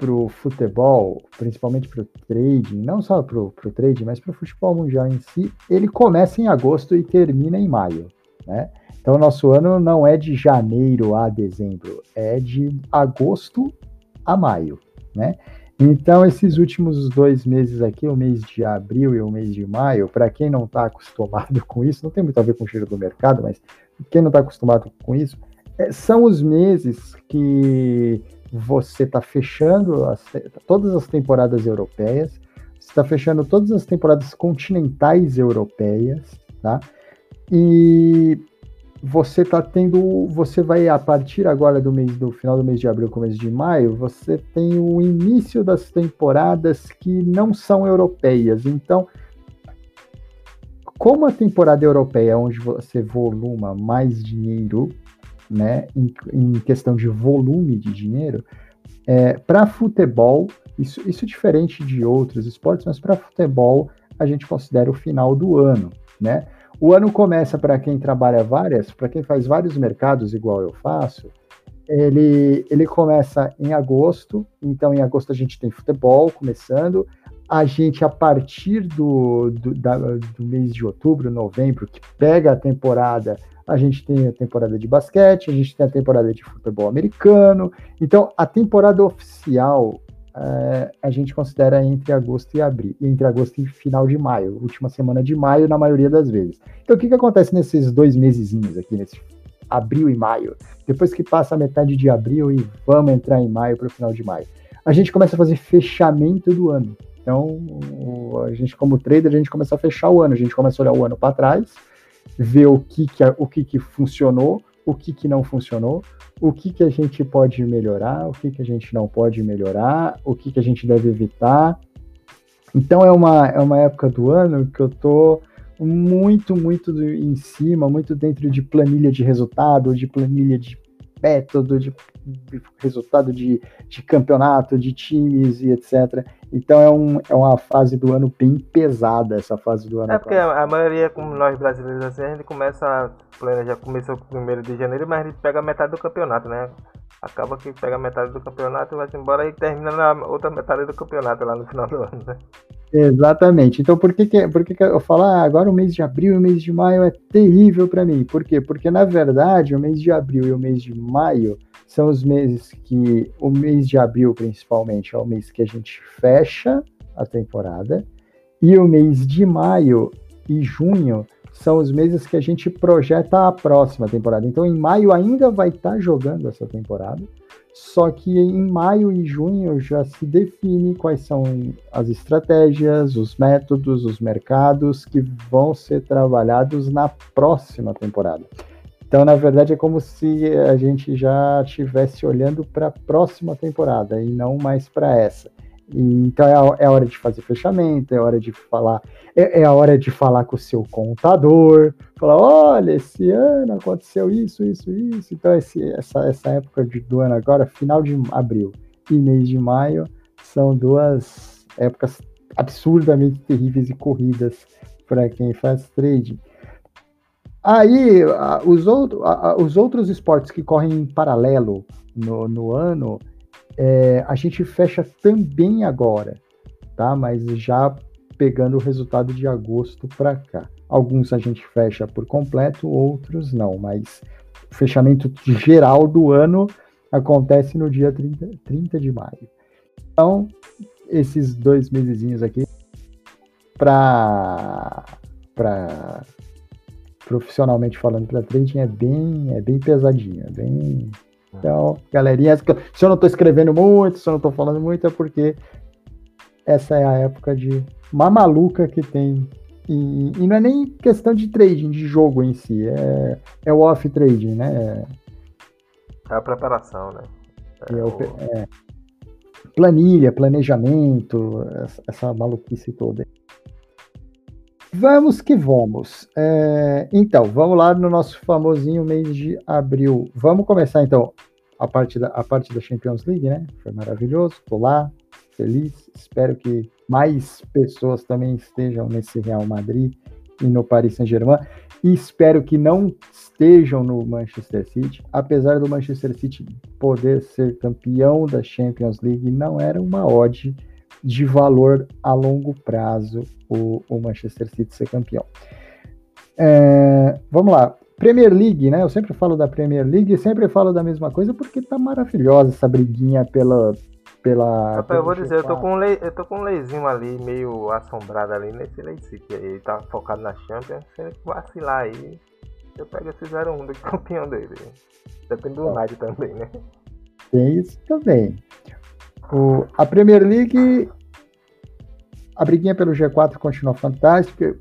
para o futebol, principalmente para o trading, não só para o trading, mas para o futebol mundial em si, ele começa em agosto e termina em maio, né? Então, nosso ano não é de janeiro a dezembro, é de agosto a maio, né? Então, esses últimos dois meses aqui, o mês de abril e o mês de maio, para quem não está acostumado com isso, não tem muito a ver com o cheiro do mercado, mas quem não está acostumado com isso, é, são os meses que você está fechando as, todas as temporadas europeias, você está fechando todas as temporadas continentais europeias, tá? E você está tendo, você vai a partir agora do mês do final do mês de abril, começo de maio, você tem o início das temporadas que não são europeias. Então, como a temporada europeia é onde você voluma mais dinheiro, né, em, em questão de volume de dinheiro, é, para futebol, isso, isso é diferente de outros esportes, mas para futebol a gente considera o final do ano, né? O ano começa para quem trabalha várias, para quem faz vários mercados, igual eu faço, ele, ele começa em agosto, então em agosto a gente tem futebol começando, a gente, a partir do, do, da, do mês de outubro, novembro, que pega a temporada, a gente tem a temporada de basquete, a gente tem a temporada de futebol americano. Então, a temporada oficial é, a gente considera entre agosto e abril, entre agosto e final de maio, última semana de maio, na maioria das vezes. Então, o que, que acontece nesses dois mesezinhos aqui, nesse abril e maio? Depois que passa a metade de abril e vamos entrar em maio para o final de maio, a gente começa a fazer fechamento do ano. Então, a gente, como trader, a gente começa a fechar o ano, a gente começa a olhar o ano para trás, ver o que, que, o que, que funcionou, o que, que não funcionou, o que, que a gente pode melhorar, o que, que a gente não pode melhorar, o que, que a gente deve evitar. Então é uma, é uma época do ano que eu tô muito, muito em cima, muito dentro de planilha de resultado, de planilha de método, de resultado de, de campeonato, de times e etc. Então é, um, é uma fase do ano bem pesada, essa fase do ano. É porque a, a, maioria, como nós brasileiros, assim, a gente começa a planejar, começou com o primeiro de janeiro, mas a gente pega metade do campeonato, né? Acaba que pega metade do campeonato e vai embora e termina na outra metade do campeonato lá no final do ano, né? Exatamente. Então, por que, que, por que, que eu falo, ah, agora o mês de abril e o mês de maio é terrível para mim? Por quê? Porque, na verdade, o mês de abril e o mês de maio são os meses que, o mês de abril, principalmente, é o mês que a gente fecha a temporada, e o mês de maio e junho são os meses que a gente projeta a próxima temporada. Então, em maio ainda vai estar tá jogando essa temporada, só que em maio e junho já se define quais são as estratégias, os métodos, os mercados que vão ser trabalhados na próxima temporada. Então, na verdade, é como se a gente já estivesse olhando para a próxima temporada e não mais para essa. E, então é a, é a, hora de fazer fechamento, é a hora de falar, é, é, a hora de falar com o seu contador, falar, olha, esse ano aconteceu isso, isso, isso. Então esse, essa, essa época de, do ano agora, final de abril e mês de maio, são duas épocas absurdamente terríveis e corridas para quem faz trading. Aí, os, outro, os outros esportes que correm em paralelo no, no ano, é, a gente fecha também agora, tá? Mas já pegando o resultado de agosto para cá. Alguns a gente fecha por completo, outros não, mas o fechamento geral do ano acontece no dia 30, 30 de maio. Então, esses dois mesezinhos aqui para para profissionalmente falando para trading é bem é bem pesadinho, é bem então, galerinha, se eu não estou escrevendo muito, se eu não estou falando muito, é porque essa é a época de mamaluca que tem. E, e, não é nem questão de trading, de jogo em si, é, é o off trading, né? É a preparação, né? É, é, o... é planilha, planejamento, essa, essa maluquice toda. Vamos que vamos. É, então, vamos lá no nosso famosinho mês de abril. Vamos começar então a parte da, a parte da Champions League, né? Foi maravilhoso, tô lá, feliz. Espero que mais pessoas também estejam nesse Real Madrid e no Paris Saint-Germain. E espero que não estejam no Manchester City, apesar do Manchester City poder ser campeão da Champions League, não era uma odd de valor a longo prazo o, o Manchester City ser campeão. É, vamos lá. Premier League, né? Eu sempre falo da Premier League e sempre falo da mesma coisa porque tá maravilhosa essa briguinha pela, pela. Rapaz, eu vou dizer, eu tô, com um lei, eu tô com um leizinho ali, meio assombrado ali nesse Lei City aí. Tá focado na Champions. Se ele vacilar aí, eu pego esse 0-1 do campeão dele. Depende do United também, né? Tem isso também. O, a Premier League, a briguinha pelo G4 continua fantástica.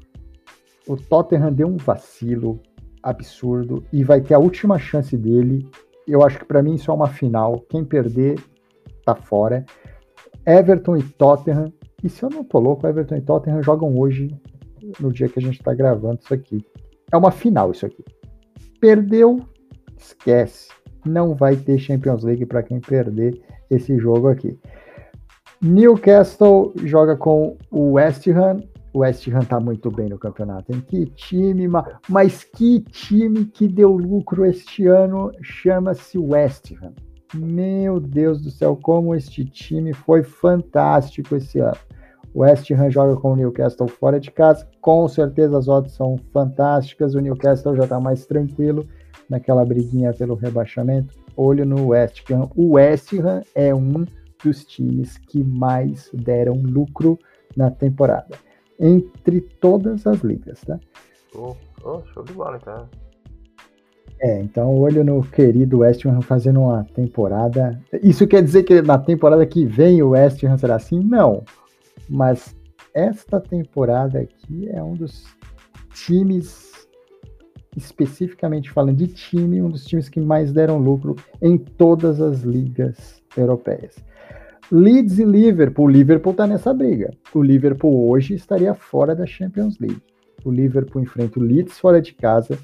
O Tottenham deu um vacilo absurdo e vai ter a última chance dele. Eu acho que para mim isso é uma final. Quem perder tá fora. Everton e Tottenham. E se eu não tô louco, Everton e Tottenham jogam hoje, no dia que a gente tá gravando isso aqui. É uma final isso aqui. Perdeu, esquece. Não vai ter Champions League para quem perder esse jogo aqui. Newcastle joga com o West Ham. O West Ham tá muito bem no campeonato. Hein? Que time, mas que time que deu lucro este ano chama-se West Ham. Meu Deus do céu, como este time foi fantástico esse ano. O West Ham joga com o Newcastle fora de casa. Com certeza as odds são fantásticas. O Newcastle já está mais tranquilo naquela briguinha pelo rebaixamento. Olho no West Ham. O West Ham é um dos times que mais deram lucro na temporada. Entre todas as ligas, tá? Oh, oh show de bola, então. É, então olho no querido West Ham fazendo uma temporada. Isso quer dizer que na temporada que vem o West Ham será assim? Não. Mas esta temporada aqui é um dos times, especificamente falando de time, um dos times que mais deram lucro em todas as ligas europeias. Leeds e Liverpool. O Liverpool está nessa briga. O Liverpool hoje estaria fora da Champions League. O Liverpool enfrenta o Leeds fora de casa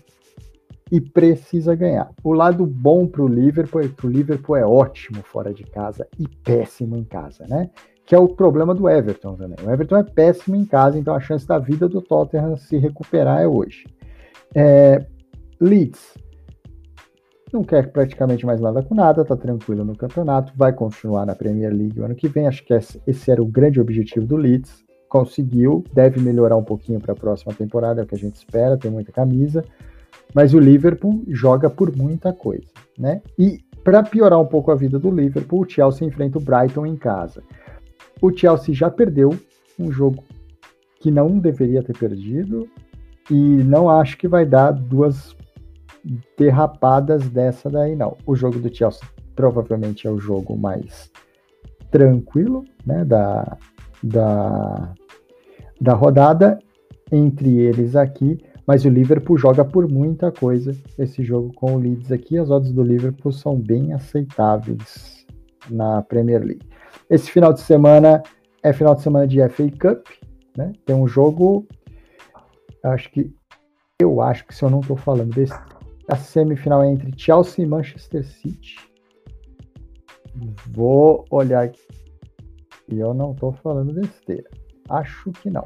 e precisa ganhar. O lado bom para o Liverpool é que o Liverpool é ótimo fora de casa e péssimo em casa, né? Que é o problema do Everton também. O Everton é péssimo em casa, então a chance da vida do Tottenham se recuperar é hoje. É, Leeds não quer praticamente mais nada com nada, tá tranquilo no campeonato, vai continuar na Premier League o ano que vem. Acho que esse era o grande objetivo do Leeds. Conseguiu, deve melhorar um pouquinho para a próxima temporada, é o que a gente espera, tem muita camisa mas o Liverpool joga por muita coisa, né? E para piorar um pouco a vida do Liverpool, o Chelsea enfrenta o Brighton em casa. O Chelsea já perdeu um jogo que não deveria ter perdido e não acho que vai dar duas derrapadas dessa daí não. O jogo do Chelsea provavelmente é o jogo mais tranquilo, né, da, da, da rodada entre eles aqui mas o Liverpool joga por muita coisa esse jogo com o Leeds aqui. As odds do Liverpool são bem aceitáveis na Premier League. Esse final de semana é final de semana de FA Cup, né? Tem um jogo, acho que eu acho que se eu não estou falando desse, a semifinal é entre Chelsea e Manchester City. Vou olhar aqui. E eu não estou falando besteira. Acho que não.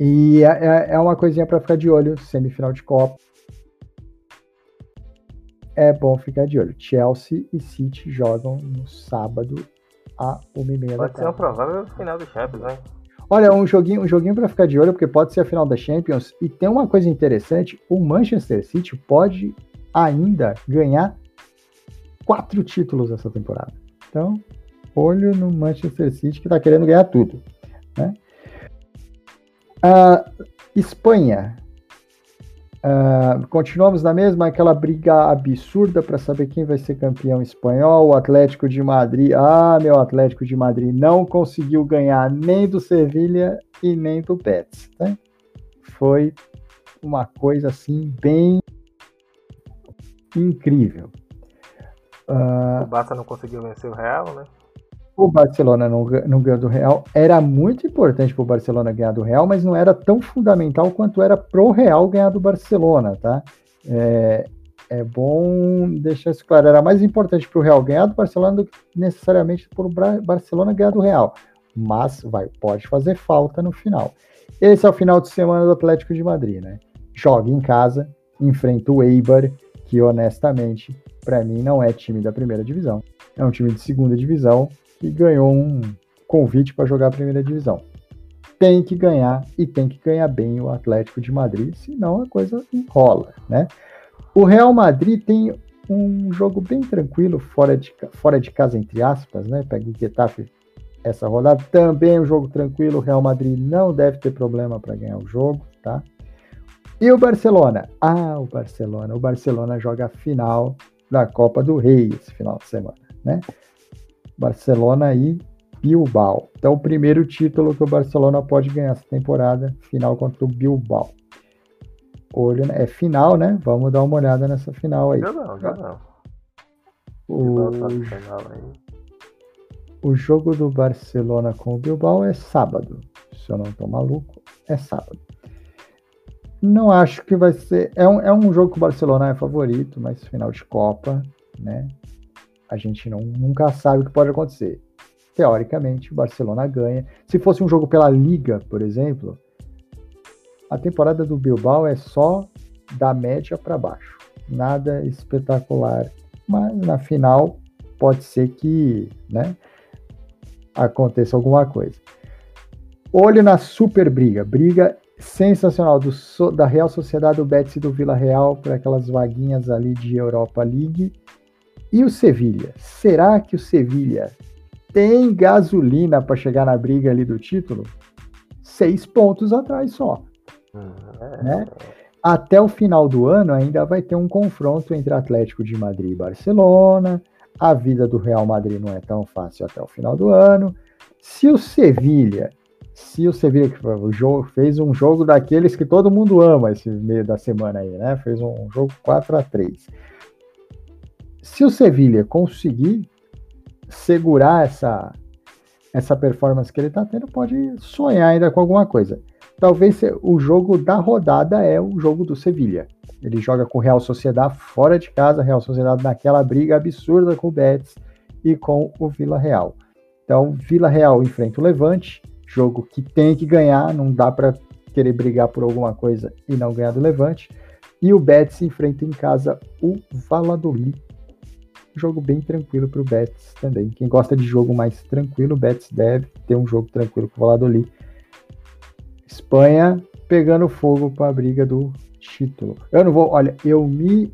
E é, é, é uma coisinha para ficar de olho, semifinal de Copa. É bom ficar de olho. Chelsea e City jogam no sábado a 1h30 Pode ser um provável final do Champions, né? Olha, um joguinho, um joguinho para ficar de olho, porque pode ser a final da Champions. E tem uma coisa interessante: o Manchester City pode ainda ganhar quatro títulos essa temporada. Então, olho no Manchester City que está querendo ganhar tudo. Né? Uh, Espanha. Uh, continuamos na mesma, aquela briga absurda para saber quem vai ser campeão espanhol. O Atlético de Madrid. Ah, meu Atlético de Madrid não conseguiu ganhar nem do Sevilha e nem do Betis. Né? Foi uma coisa assim bem incrível. Uh, o Barça não conseguiu vencer o Real, né? O Barcelona não, não ganhou do Real. Era muito importante para o Barcelona ganhar do Real, mas não era tão fundamental quanto era pro Real ganhar do Barcelona, tá? É, é bom deixar isso claro. Era mais importante para o Real ganhar do Barcelona do que necessariamente para o Barcelona ganhar do Real. Mas vai, pode fazer falta no final. Esse é o final de semana do Atlético de Madrid, né? Joga em casa, enfrenta o Eibar, que honestamente, para mim, não é time da primeira divisão. É um time de segunda divisão que ganhou um convite para jogar a primeira divisão. Tem que ganhar e tem que ganhar bem o Atlético de Madrid, senão a coisa enrola, né? O Real Madrid tem um jogo bem tranquilo, fora de, fora de casa, entre aspas, né? Pega o Getafe essa rodada. Também um jogo tranquilo, o Real Madrid não deve ter problema para ganhar o jogo, tá? E o Barcelona? Ah, o Barcelona. O Barcelona joga a final da Copa do Rei esse final de semana, né? Barcelona e Bilbao. Então, o primeiro título que o Barcelona pode ganhar essa temporada, final contra o Bilbao. Olho, é final, né? Vamos dar uma olhada nessa final aí. Já não, já não. O, o jogo do Barcelona com o Bilbao é sábado. Se eu não tô maluco, é sábado. Não acho que vai ser. É um, é um jogo que o Barcelona é favorito, mas final de Copa, né? A gente não, nunca sabe o que pode acontecer. Teoricamente, o Barcelona ganha. Se fosse um jogo pela Liga, por exemplo, a temporada do Bilbao é só da média para baixo. Nada espetacular. Mas na final pode ser que né, aconteça alguma coisa. Olho na super briga. Briga sensacional do, da Real Sociedade do Betis e do Vila Real para aquelas vaguinhas ali de Europa League. E o Sevilha? Será que o Sevilha tem gasolina para chegar na briga ali do título? Seis pontos atrás só. Né? Até o final do ano ainda vai ter um confronto entre Atlético de Madrid e Barcelona. A vida do Real Madrid não é tão fácil até o final do ano. Se o Sevilha, se o Sevilha fez um jogo daqueles que todo mundo ama esse meio da semana aí, né? Fez um jogo 4 a 3. Se o Sevilha conseguir segurar essa essa performance que ele está tendo, pode sonhar ainda com alguma coisa talvez o jogo da rodada é o jogo do Sevilha. Ele joga com o Real Sociedade fora de casa, Real Sociedade naquela briga absurda com o Betis e com o Vila Real. Então, Vila Real enfrenta o Levante, jogo que tem que ganhar, não dá para querer brigar por alguma coisa e não ganhar do Levante. E o Betis enfrenta em casa o Valladolid. Jogo bem tranquilo para o Betis também. Quem gosta de jogo mais tranquilo, o Betis deve ter um jogo tranquilo com o Valladolid Espanha pegando fogo para a briga do título. Eu não vou, olha, eu me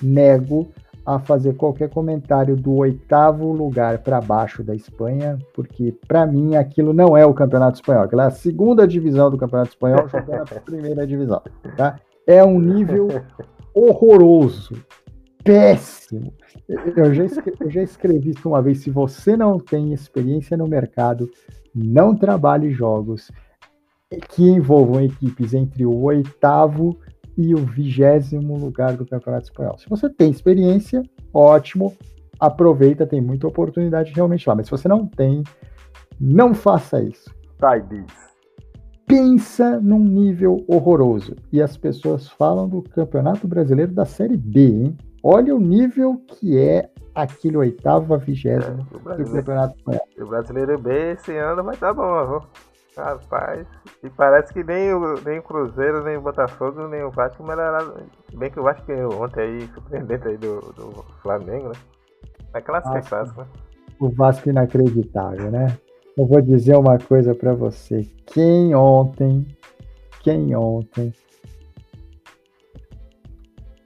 nego a fazer qualquer comentário do oitavo lugar para baixo da Espanha, porque para mim aquilo não é o Campeonato Espanhol, aquilo é a segunda divisão do Campeonato Espanhol jogando a primeira divisão, tá? É um nível horroroso, péssimo. Eu já, escrevi, eu já escrevi isso uma vez, se você não tem experiência no mercado, não trabalhe jogos, que envolvam equipes entre o oitavo e o vigésimo lugar do Campeonato Espanhol. Se você tem experiência, ótimo, aproveita, tem muita oportunidade realmente lá. Mas se você não tem, não faça isso. Sai disso. Pensa num nível horroroso. E as pessoas falam do Campeonato Brasileiro da Série B, hein? Olha o nível que é aquele oitavo a vigésimo é, do Campeonato. O Brasileiro B esse ano vai estar tá bom, viu? Rapaz, e parece que nem o, nem o Cruzeiro, nem o Botafogo, nem o Vasco melhoraram. Bem que o Vasco ganhou ontem aí, surpreendente aí do, do Flamengo, né? É clássico, é clássico, né? O Vasco inacreditável, né? Eu vou dizer uma coisa para você. Quem ontem, quem ontem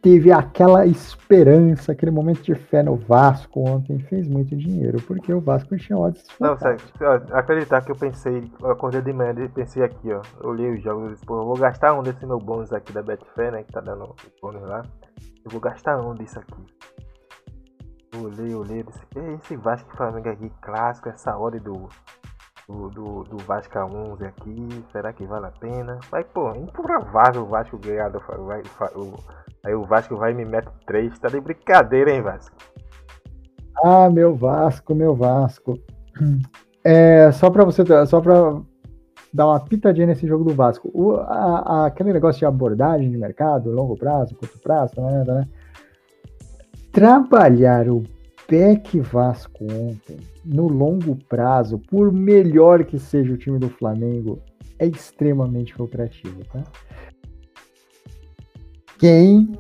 teve aquela esperança, aquele momento de fé no Vasco ontem, fez muito dinheiro, porque o Vasco tinha odds Não, sério, acreditar que eu pensei, eu acordei de manhã e pensei aqui, ó, eu olhei os jogos e disse, pô, eu vou gastar um desse meu bônus aqui da Betfair, né, que tá dando o bônus lá, eu vou gastar um disso aqui. Eu olhei, olhei, disse, esse Vasco Flamengo aqui, clássico, essa hora do do, do, do Vasco a 11 aqui, será que vale a pena? Mas, pô, improvável o Vasco ganhar do, o, aí o Vasco vai e me mete 3, tá de brincadeira, hein, Vasco? Ah, meu Vasco, meu Vasco. É, só pra você, só pra dar uma pitadinha nesse jogo do Vasco. O, a, a, aquele negócio de abordagem de mercado, longo prazo, curto prazo, né, né? Trabalhar o Beck Vasco ontem, no longo prazo, por melhor que seja o time do Flamengo, é extremamente lucrativo, tá? Quem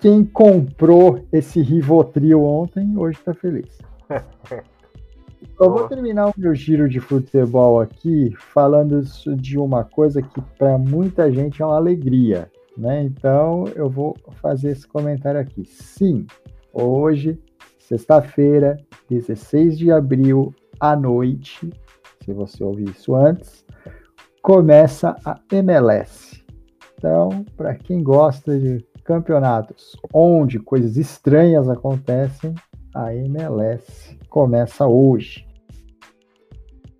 quem comprou esse Rivotril ontem, hoje está feliz. Eu vou terminar o meu giro de futebol aqui falando de uma coisa que para muita gente é uma alegria, né? Então eu vou fazer esse comentário aqui. Sim, hoje, sexta-feira, 16 de abril, à noite, se você ouvir isso antes, começa a MLS. Então, para quem gosta de campeonatos onde coisas estranhas acontecem, a MLS começa hoje.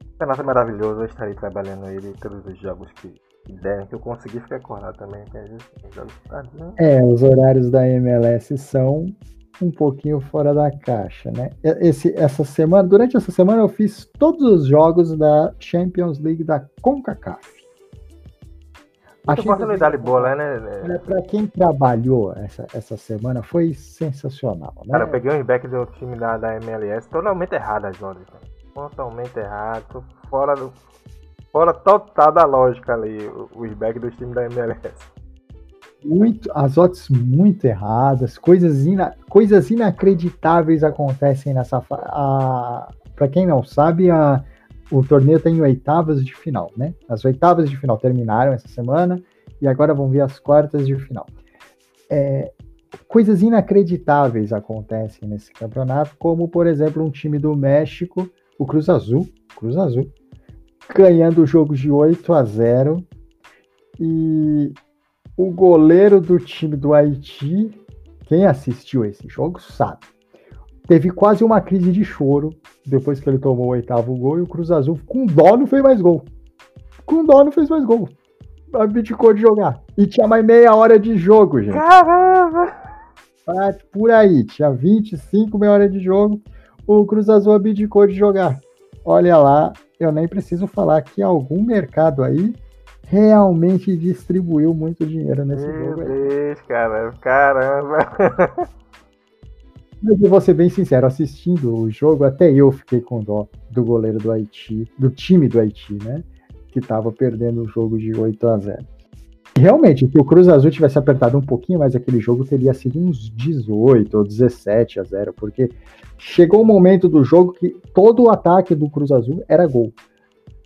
O campeonato é maravilhoso, eu estarei trabalhando ele todos os jogos que, derem, que eu consegui ficar acordado também. Né? É, os horários da MLS são um pouquinho fora da caixa, né? Esse, essa semana, durante essa semana eu fiz todos os jogos da Champions League da CONCACAF. Muita oportunidade boa, né? Para quem trabalhou essa, essa semana, foi sensacional. Né? Cara, eu peguei um back do time da, da MLS totalmente errado as odds. Totalmente errado. Fora, do, fora total da lógica ali, os back dos times da MLS. Muito, as odds muito erradas, coisas, ina, coisas inacreditáveis acontecem nessa. Para quem não sabe, a, o torneio tem oitavas de final, né? As oitavas de final terminaram essa semana e agora vão vir as quartas de final. É, coisas inacreditáveis acontecem nesse campeonato, como por exemplo um time do México, o Cruz Azul, Cruz Azul, ganhando o jogo de 8 a 0 e o goleiro do time do Haiti, quem assistiu esse jogo sabe, teve quase uma crise de choro depois que ele tomou o oitavo gol e o Cruz Azul, com dó, não fez mais gol. Com dó, não fez mais gol. Abdicou de jogar. E tinha mais meia hora de jogo, gente. Caramba! Ah, por aí, tinha 25 meia hora de jogo. O Cruz Azul abdicou de jogar. Olha lá, eu nem preciso falar que algum mercado aí realmente distribuiu muito dinheiro nesse Meu jogo. Meu Deus, cara, caramba! Mas eu vou ser bem sincero, assistindo o jogo, até eu fiquei com dó do goleiro do Haiti, do time do Haiti, né? Que estava perdendo o jogo de 8 a 0. Realmente, se o Cruz Azul tivesse apertado um pouquinho mais aquele jogo, teria sido uns 18 ou 17 a 0, porque chegou o um momento do jogo que todo o ataque do Cruz Azul era gol.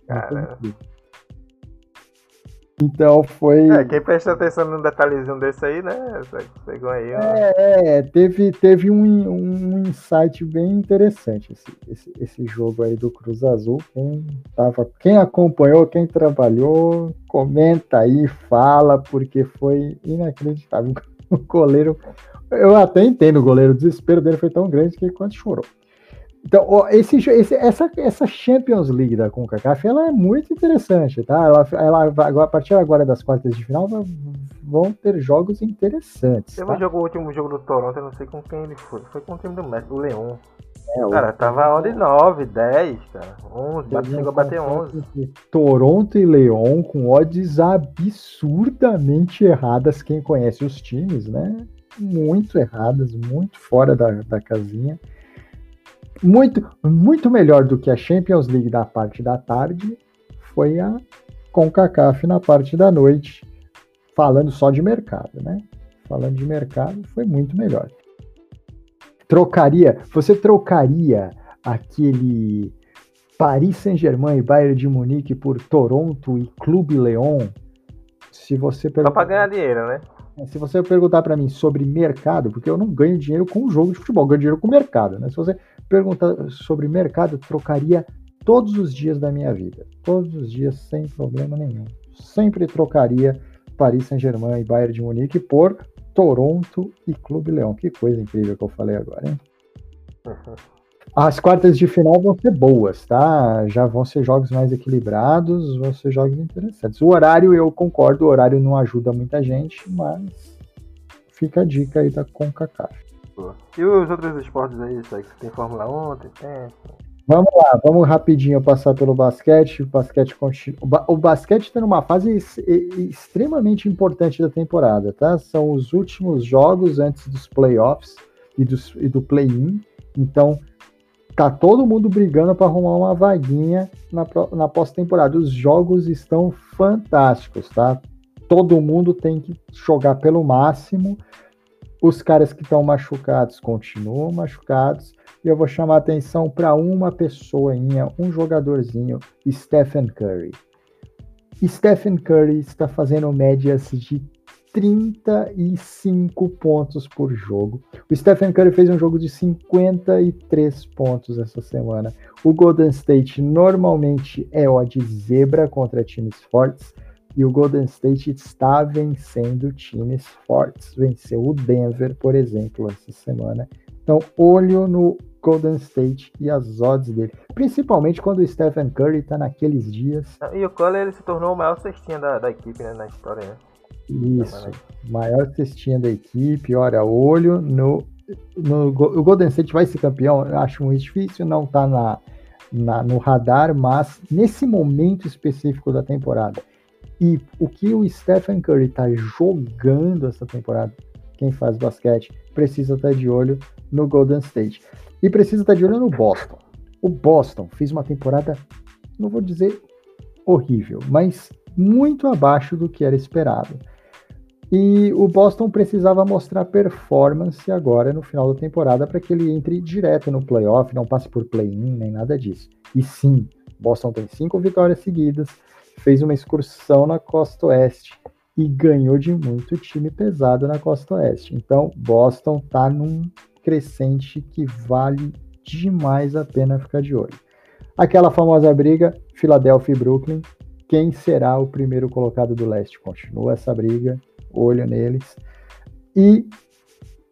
Cara, então foi. É, quem presta atenção num detalhezinho desse aí, né? Pegou aí. Ó. É, é, teve, teve um, um insight bem interessante esse, esse, esse jogo aí do Cruz Azul. Quem, tava, quem acompanhou, quem trabalhou, comenta aí, fala, porque foi inacreditável. O goleiro. Eu até entendo o goleiro, o desespero dele foi tão grande que ele quase chorou. Então, esse, esse, essa, essa Champions League da CONCACAF, ela é muito interessante, tá? Ela, ela, a partir agora das quartas de final, vão ter jogos interessantes. Teve tá? um jogo, o último jogo do Toronto, eu não sei com quem ele foi. Foi com o time do México, o Leão. É, cara, tava de 9, 10, cara. 11, bate, chegou a bater 11. Toronto e Leão com odds absurdamente erradas, quem conhece os times, né? Muito erradas, muito fora da, da casinha muito, muito melhor do que a Champions League da parte da tarde foi a CONCACAF na parte da noite, falando só de mercado, né? Falando de mercado, foi muito melhor. Trocaria, você trocaria aquele Paris Saint-Germain e Bayern de Munique por Toronto e Clube Leon? Se você perguntar... Só para ganhar dinheiro, né? Se você perguntar para mim sobre mercado, porque eu não ganho dinheiro com o jogo de futebol, eu ganho dinheiro com o mercado, né? Se você perguntar sobre mercado, trocaria todos os dias da minha vida. Todos os dias, sem problema nenhum. Sempre trocaria Paris Saint-Germain e Bayern de Munique por Toronto e Clube Leão. Que coisa incrível que eu falei agora, hein? As quartas de final vão ser boas, tá? Já vão ser jogos mais equilibrados, vão ser jogos interessantes. O horário, eu concordo, o horário não ajuda muita gente, mas fica a dica aí da CONCACAF. E os outros esportes aí, sabe? Tem Fórmula 1, tem Vamos lá, vamos rapidinho passar pelo basquete. O basquete. O basquete está numa fase extremamente importante da temporada, tá? São os últimos jogos antes dos playoffs e, dos, e do play-in. Então, tá todo mundo brigando para arrumar uma vaguinha na, na pós-temporada. Os jogos estão fantásticos, tá? Todo mundo tem que jogar pelo máximo os caras que estão machucados continuam machucados. E eu vou chamar atenção para uma pessoinha, um jogadorzinho, Stephen Curry. Stephen Curry está fazendo médias de 35 pontos por jogo. O Stephen Curry fez um jogo de 53 pontos essa semana. O Golden State normalmente é de zebra contra times fortes e o Golden State está vencendo times fortes. Venceu o Denver, por exemplo, essa semana. Então, olho no Golden State e as odds dele. Principalmente quando o Stephen Curry está naqueles dias. E o Curry ele se tornou o maior cestinha da, da equipe né, na história, né? Isso, maior cestinha da equipe. Olha, olho no, no. O Golden State vai ser campeão, acho muito difícil, não tá na, na, no radar, mas nesse momento específico da temporada. E o que o Stephen Curry tá jogando essa temporada, quem faz basquete, precisa estar tá de olho no Golden State. E precisa estar tá de olho no Boston. O Boston fez uma temporada, não vou dizer horrível, mas muito abaixo do que era esperado. E o Boston precisava mostrar performance agora no final da temporada para que ele entre direto no playoff, não passe por play-in nem nada disso. E sim, Boston tem cinco vitórias seguidas, fez uma excursão na Costa Oeste e ganhou de muito time pesado na Costa Oeste. Então, Boston tá num crescente que vale demais a pena ficar de olho. Aquela famosa briga, Philadelphia e Brooklyn, quem será o primeiro colocado do leste? Continua essa briga, olho neles. E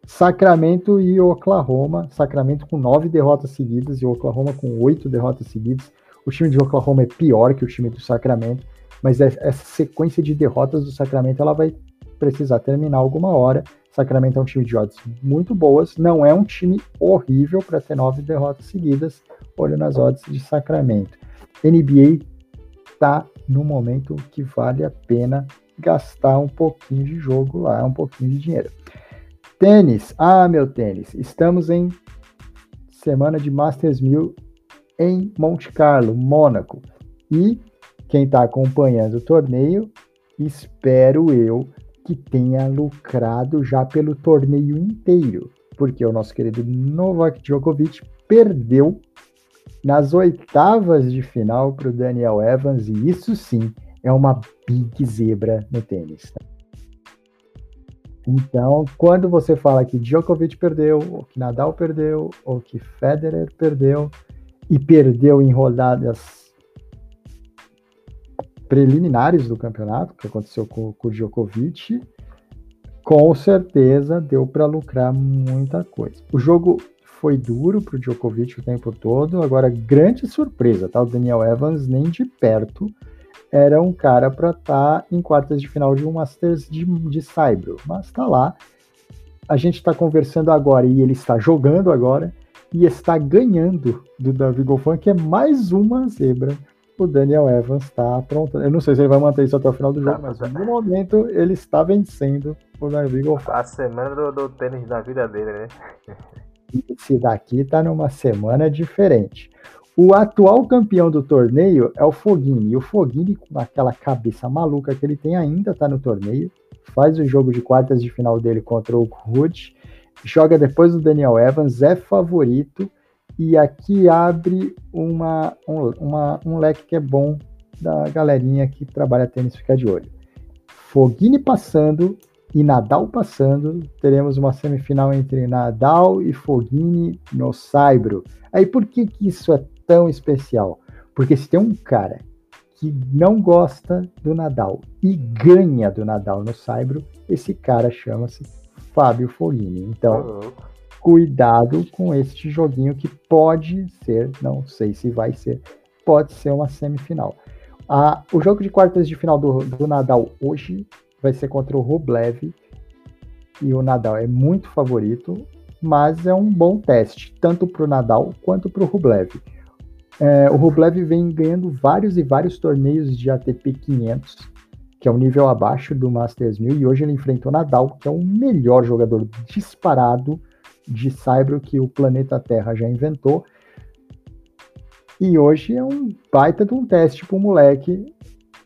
Sacramento e Oklahoma. Sacramento com nove derrotas seguidas e Oklahoma com oito derrotas seguidas. O time de Oklahoma é pior que o time do Sacramento, mas é, essa sequência de derrotas do Sacramento ela vai precisar terminar alguma hora. Sacramento é um time de odds muito boas, não é um time horrível para ter nove derrotas seguidas. Olho nas odds de Sacramento. NBA está no momento que vale a pena gastar um pouquinho de jogo lá, um pouquinho de dinheiro. Tênis, ah, meu tênis, estamos em semana de Masters 1000 em Monte Carlo, Mônaco. E quem está acompanhando o torneio, espero eu que tenha lucrado já pelo torneio inteiro, porque o nosso querido Novak Djokovic perdeu nas oitavas de final para o Daniel Evans, e isso sim é uma big zebra no tênis. Tá? Então, quando você fala que Djokovic perdeu, ou que Nadal perdeu, ou que Federer perdeu, e perdeu em rodadas preliminares do campeonato, que aconteceu com, com o Djokovic, com certeza deu para lucrar muita coisa. O jogo foi duro para o Djokovic o tempo todo, agora grande surpresa, tá? O Daniel Evans nem de perto era um cara para estar tá em quartas de final de um Masters de, de Saibro, mas está lá. A gente está conversando agora e ele está jogando agora e está ganhando do Davi Goffin, que é mais uma zebra. O Daniel Evans está pronto. Eu não sei se ele vai manter isso até o final do jogo, tá, mas no momento ele está vencendo o Davi Goffin. A semana do, do tênis da vida dele, né? Esse daqui está numa semana diferente. O atual campeão do torneio é o Foguini. E o Foguini, com aquela cabeça maluca que ele tem, ainda está no torneio. Faz o jogo de quartas de final dele contra o Rudd. Joga depois do Daniel Evans, é favorito. E aqui abre uma, um, uma, um leque que é bom da galerinha que trabalha tênis ficar de olho. Foguini passando e Nadal passando. Teremos uma semifinal entre Nadal e Foguini no Saibro. Aí por que, que isso é tão especial? Porque se tem um cara que não gosta do Nadal e ganha do Nadal no Saibro, esse cara chama-se Fábio Foglini. Então, cuidado com este joguinho que pode ser, não sei se vai ser, pode ser uma semifinal. Ah, o jogo de quartas de final do, do Nadal hoje vai ser contra o Rublev e o Nadal é muito favorito, mas é um bom teste, tanto para o Nadal quanto para o Rublev. É, o Rublev vem ganhando vários e vários torneios de ATP 500, que é um nível abaixo do Masters 1000, e hoje ele enfrentou Nadal, que é o melhor jogador disparado de Saibro que o planeta Terra já inventou. E hoje é um baita de um teste para o moleque.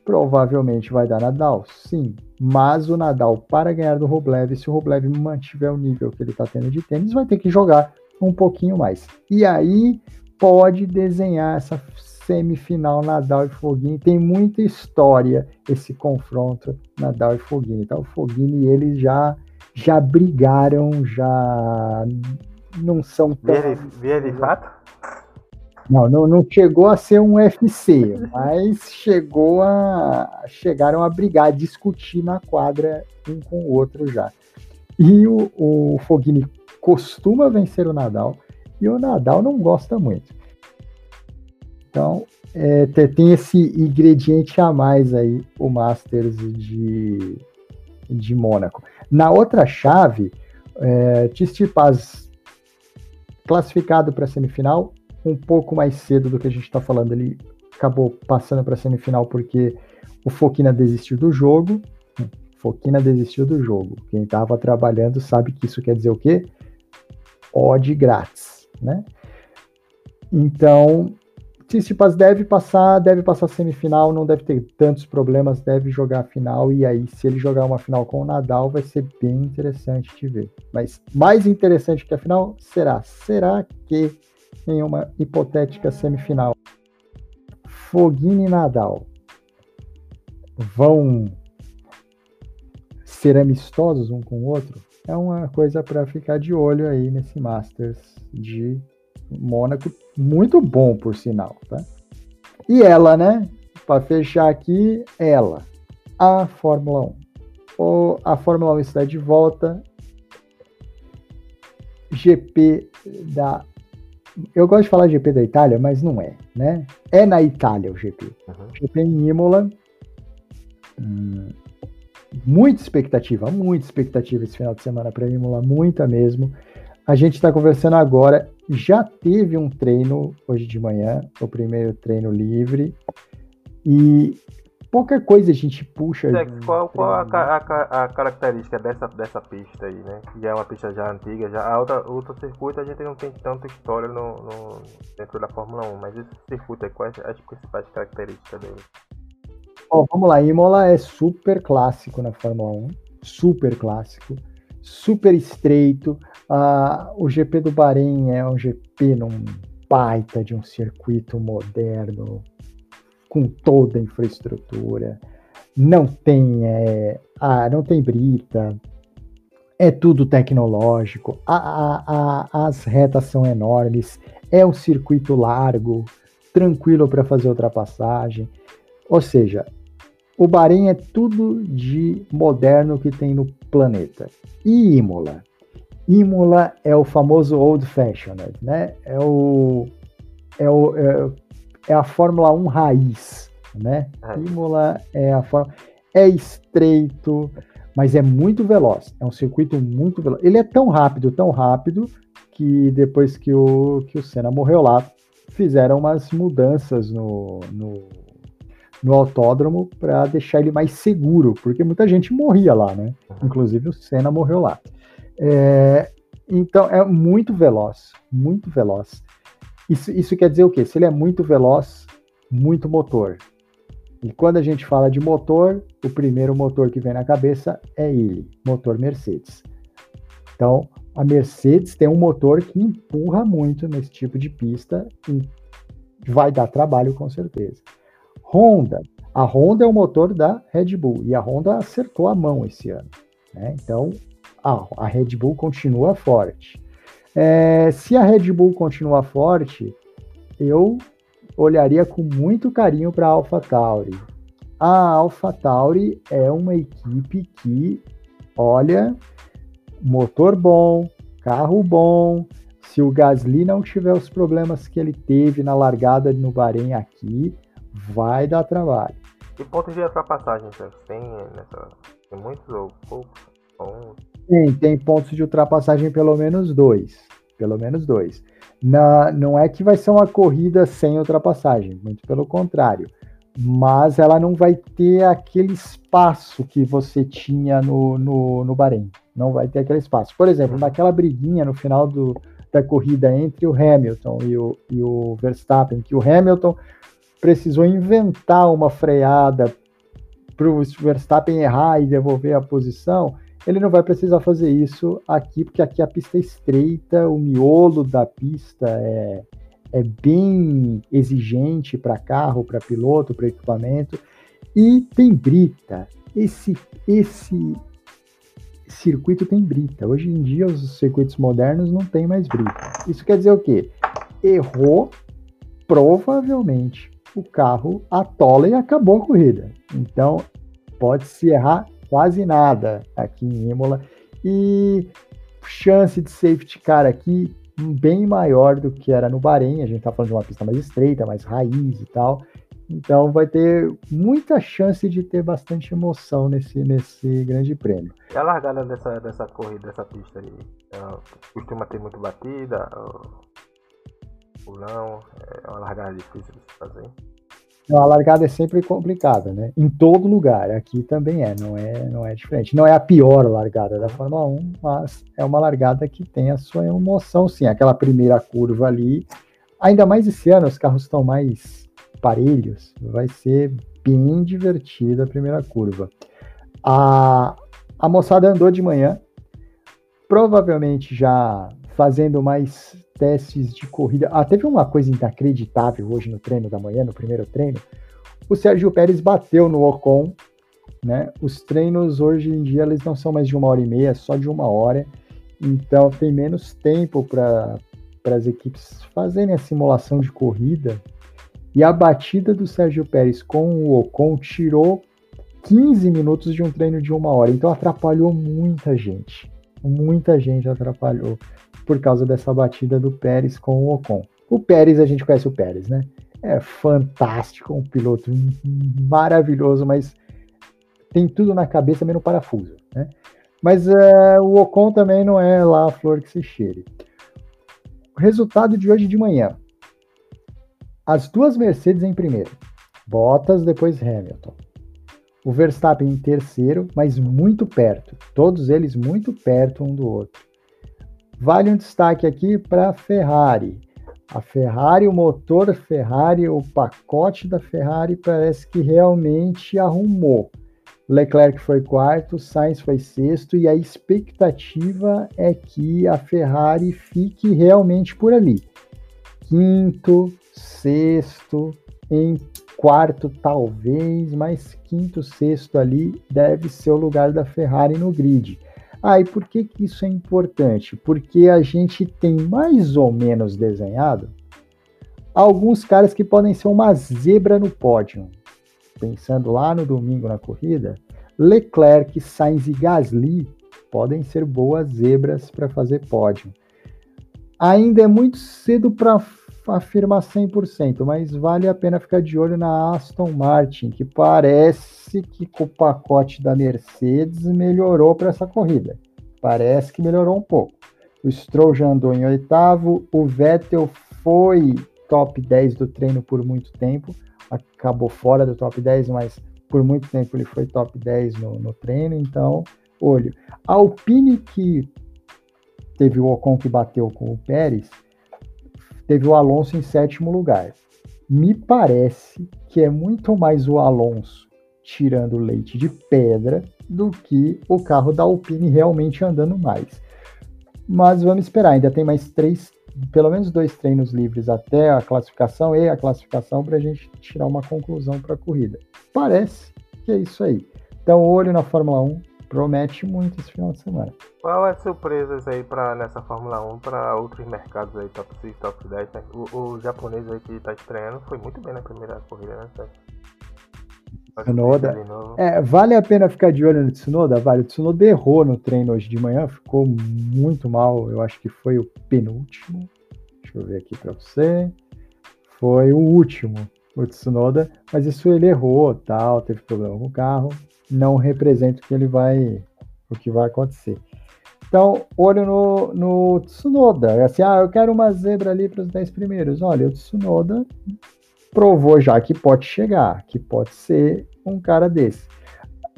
Provavelmente vai dar Nadal, sim. Mas o Nadal, para ganhar do Rublev, se o Rublev mantiver o nível que ele está tendo de tênis, vai ter que jogar um pouquinho mais. E aí pode desenhar essa semifinal Nadal e Foguini. Tem muita história esse confronto Nadal e Foguini. Então, o Foguini e eles já, já brigaram, já não são tão. Via de fato? Não, não, não, chegou a ser um UFC, mas chegou a chegaram a brigar, a discutir na quadra um com o outro já. E o, o Fognini costuma vencer o Nadal e o Nadal não gosta muito. Então é, tem esse ingrediente a mais aí o Masters de, de Mônaco. Na outra chave, é, Tsitsipas classificado para a semifinal um pouco mais cedo do que a gente está falando. Ele acabou passando para a semifinal porque o Foquina desistiu do jogo. Foquina desistiu do jogo. Quem estava trabalhando sabe que isso quer dizer o quê? Odd grátis, né? Então, Tsitsipas deve passar, deve passar semifinal, não deve ter tantos problemas, deve jogar a final e aí se ele jogar uma final com o Nadal vai ser bem interessante de ver. Mas mais interessante que a final será, será que em uma hipotética semifinal. Foguini e Nadal vão ser amistosos um com o outro? É uma coisa para ficar de olho aí nesse Masters de Mônaco, muito bom por sinal, tá? E ela, né? Para fechar aqui, ela, a Fórmula 1. O, a Fórmula 1 está de volta. GP da eu gosto de falar GP da Itália, mas não é, né? É na Itália o GP. Uhum. GP em Imola. Hum, muita expectativa, muita expectativa esse final de semana para Imola, muita mesmo. A gente está conversando agora. Já teve um treino hoje de manhã, o primeiro treino livre. E pouca coisa a gente puxa. É, qual, qual a, a, a, característica dessa, dessa pista aí, né? Que é uma pista já antiga, já a outra, outro circuito a gente não tem tanta história no, no, dentro da Fórmula 1, mas esse circuito aí, quais as principais características dele? Bom, vamos lá, Imola é super clássico na Fórmula 1, super clássico, super estreito. Uh, o GP do Bahrein é um GP num baita de um circuito moderno, com toda a infraestrutura, não tem, é, ah, não tem brita, é tudo tecnológico, a, a, a, as retas são enormes, é um circuito largo, tranquilo para fazer ultrapassagem. Ou seja, o Bahrein é tudo de moderno que tem no planeta. E Imola? Imola é o famoso old fashioned, né? É o, é o, é, é a Fórmula 1 raiz, né? Imola é a Fórmula é estreito, mas é muito veloz. É um circuito muito veloz. Ele é tão rápido, tão rápido que depois que o que o Senna morreu lá, fizeram umas mudanças no, no, no autódromo para deixar ele mais seguro, porque muita gente morria lá, né? Inclusive o Senna morreu lá. É, então é muito veloz, muito veloz. Isso, isso quer dizer o quê? Se ele é muito veloz, muito motor. E quando a gente fala de motor, o primeiro motor que vem na cabeça é ele, motor Mercedes. Então, a Mercedes tem um motor que empurra muito nesse tipo de pista e vai dar trabalho com certeza. Honda, a Honda é o motor da Red Bull e a Honda acertou a mão esse ano. Né? Então, a, a Red Bull continua forte. É, se a Red Bull continuar forte, eu olharia com muito carinho para a AlphaTauri. A AlphaTauri é uma equipe que, olha, motor bom, carro bom. Se o Gasly não tiver os problemas que ele teve na largada no Bahrein aqui, vai dar trabalho. E pontos de ultrapassagem, tem nessa. Tem muitos ou poucos? Tem, tem pontos de ultrapassagem pelo menos dois. Pelo menos dois. Na, não é que vai ser uma corrida sem ultrapassagem, muito pelo contrário. Mas ela não vai ter aquele espaço que você tinha no, no, no Bahrein. Não vai ter aquele espaço. Por exemplo, naquela briguinha no final do, da corrida entre o Hamilton e o, e o Verstappen, que o Hamilton precisou inventar uma freada para o Verstappen errar e devolver a posição, ele não vai precisar fazer isso aqui, porque aqui a pista é estreita, o miolo da pista é, é bem exigente para carro, para piloto, para equipamento e tem brita. Esse esse circuito tem brita. Hoje em dia os circuitos modernos não tem mais brita. Isso quer dizer o quê? Errou, provavelmente o carro atola e acabou a corrida. Então pode se errar quase nada aqui em Imola e chance de safety car aqui bem maior do que era no Bahrein. A gente tá falando de uma pista mais estreita, mais raiz e tal. Então vai ter muita chance de ter bastante emoção nesse, nesse grande prêmio. E a largada dessa, dessa corrida, dessa pista aí? Costuma ter muito batida? Ou não? É uma largada difícil de se fazer? A largada é sempre complicada, né? Em todo lugar, aqui também é, não é, não é diferente. Não é a pior largada da Fórmula 1, mas é uma largada que tem a sua emoção, sim. Aquela primeira curva ali, ainda mais esse ano, os carros estão mais parelhos, vai ser bem divertida a primeira curva. A, a moçada andou de manhã, provavelmente já fazendo mais testes de corrida. Ah, teve uma coisa inacreditável hoje no treino da manhã, no primeiro treino. O Sérgio Pérez bateu no Ocon, né? Os treinos hoje em dia eles não são mais de uma hora e meia, só de uma hora. Então tem menos tempo para as equipes fazerem a simulação de corrida. E a batida do Sérgio Pérez com o Ocon tirou 15 minutos de um treino de uma hora. Então atrapalhou muita gente. Muita gente atrapalhou por causa dessa batida do Pérez com o Ocon. O Pérez, a gente conhece o Pérez, né? É fantástico, um piloto maravilhoso, mas tem tudo na cabeça, menos parafuso, né? Mas é, o Ocon também não é lá a flor que se cheire. Resultado de hoje de manhã. As duas Mercedes em primeiro. Bottas, depois Hamilton. O Verstappen em terceiro, mas muito perto. Todos eles muito perto um do outro. Vale um destaque aqui para a Ferrari. A Ferrari, o motor Ferrari, o pacote da Ferrari parece que realmente arrumou. Leclerc foi quarto, Sainz foi sexto e a expectativa é que a Ferrari fique realmente por ali. Quinto, sexto, em quarto talvez, mas quinto, sexto ali deve ser o lugar da Ferrari no grid. Ah, e por que, que isso é importante? Porque a gente tem mais ou menos desenhado alguns caras que podem ser uma zebra no pódio. Pensando lá no domingo na corrida, Leclerc, Sainz e Gasly podem ser boas zebras para fazer pódio. Ainda é muito cedo para afirmar 100%, mas vale a pena ficar de olho na Aston Martin, que parece que com o pacote da Mercedes melhorou para essa corrida. Parece que melhorou um pouco. O Stroll já andou em oitavo, o Vettel foi top 10 do treino por muito tempo, acabou fora do top 10, mas por muito tempo ele foi top 10 no, no treino, então, olho. A Alpine que teve o Ocon que bateu com o Pérez, teve o Alonso em sétimo lugar. Me parece que é muito mais o Alonso tirando leite de pedra do que o carro da Alpine realmente andando mais. Mas vamos esperar, ainda tem mais três, pelo menos dois treinos livres até a classificação e a classificação para a gente tirar uma conclusão para a corrida. Parece que é isso aí. Então, olho na Fórmula 1, promete muito esse final de semana. Qual é as surpresas aí para nessa Fórmula 1 para outros mercados aí, top 6, top 10? Né? O, o japonês aí que está estreando foi muito bem na primeira corrida, né? Tsunoda. É, vale a pena ficar de olho no Tsunoda? Vale. O Tsunoda errou no treino hoje de manhã, ficou muito mal. Eu acho que foi o penúltimo. Deixa eu ver aqui para você. Foi o último, o Tsunoda. Mas isso ele errou, tal, teve problema com o carro não representa o que ele vai, o que vai acontecer. Então, olho no, no Tsunoda. É assim, ah, eu quero uma zebra ali para os 10 primeiros. Olha, o Tsunoda provou já que pode chegar, que pode ser um cara desse.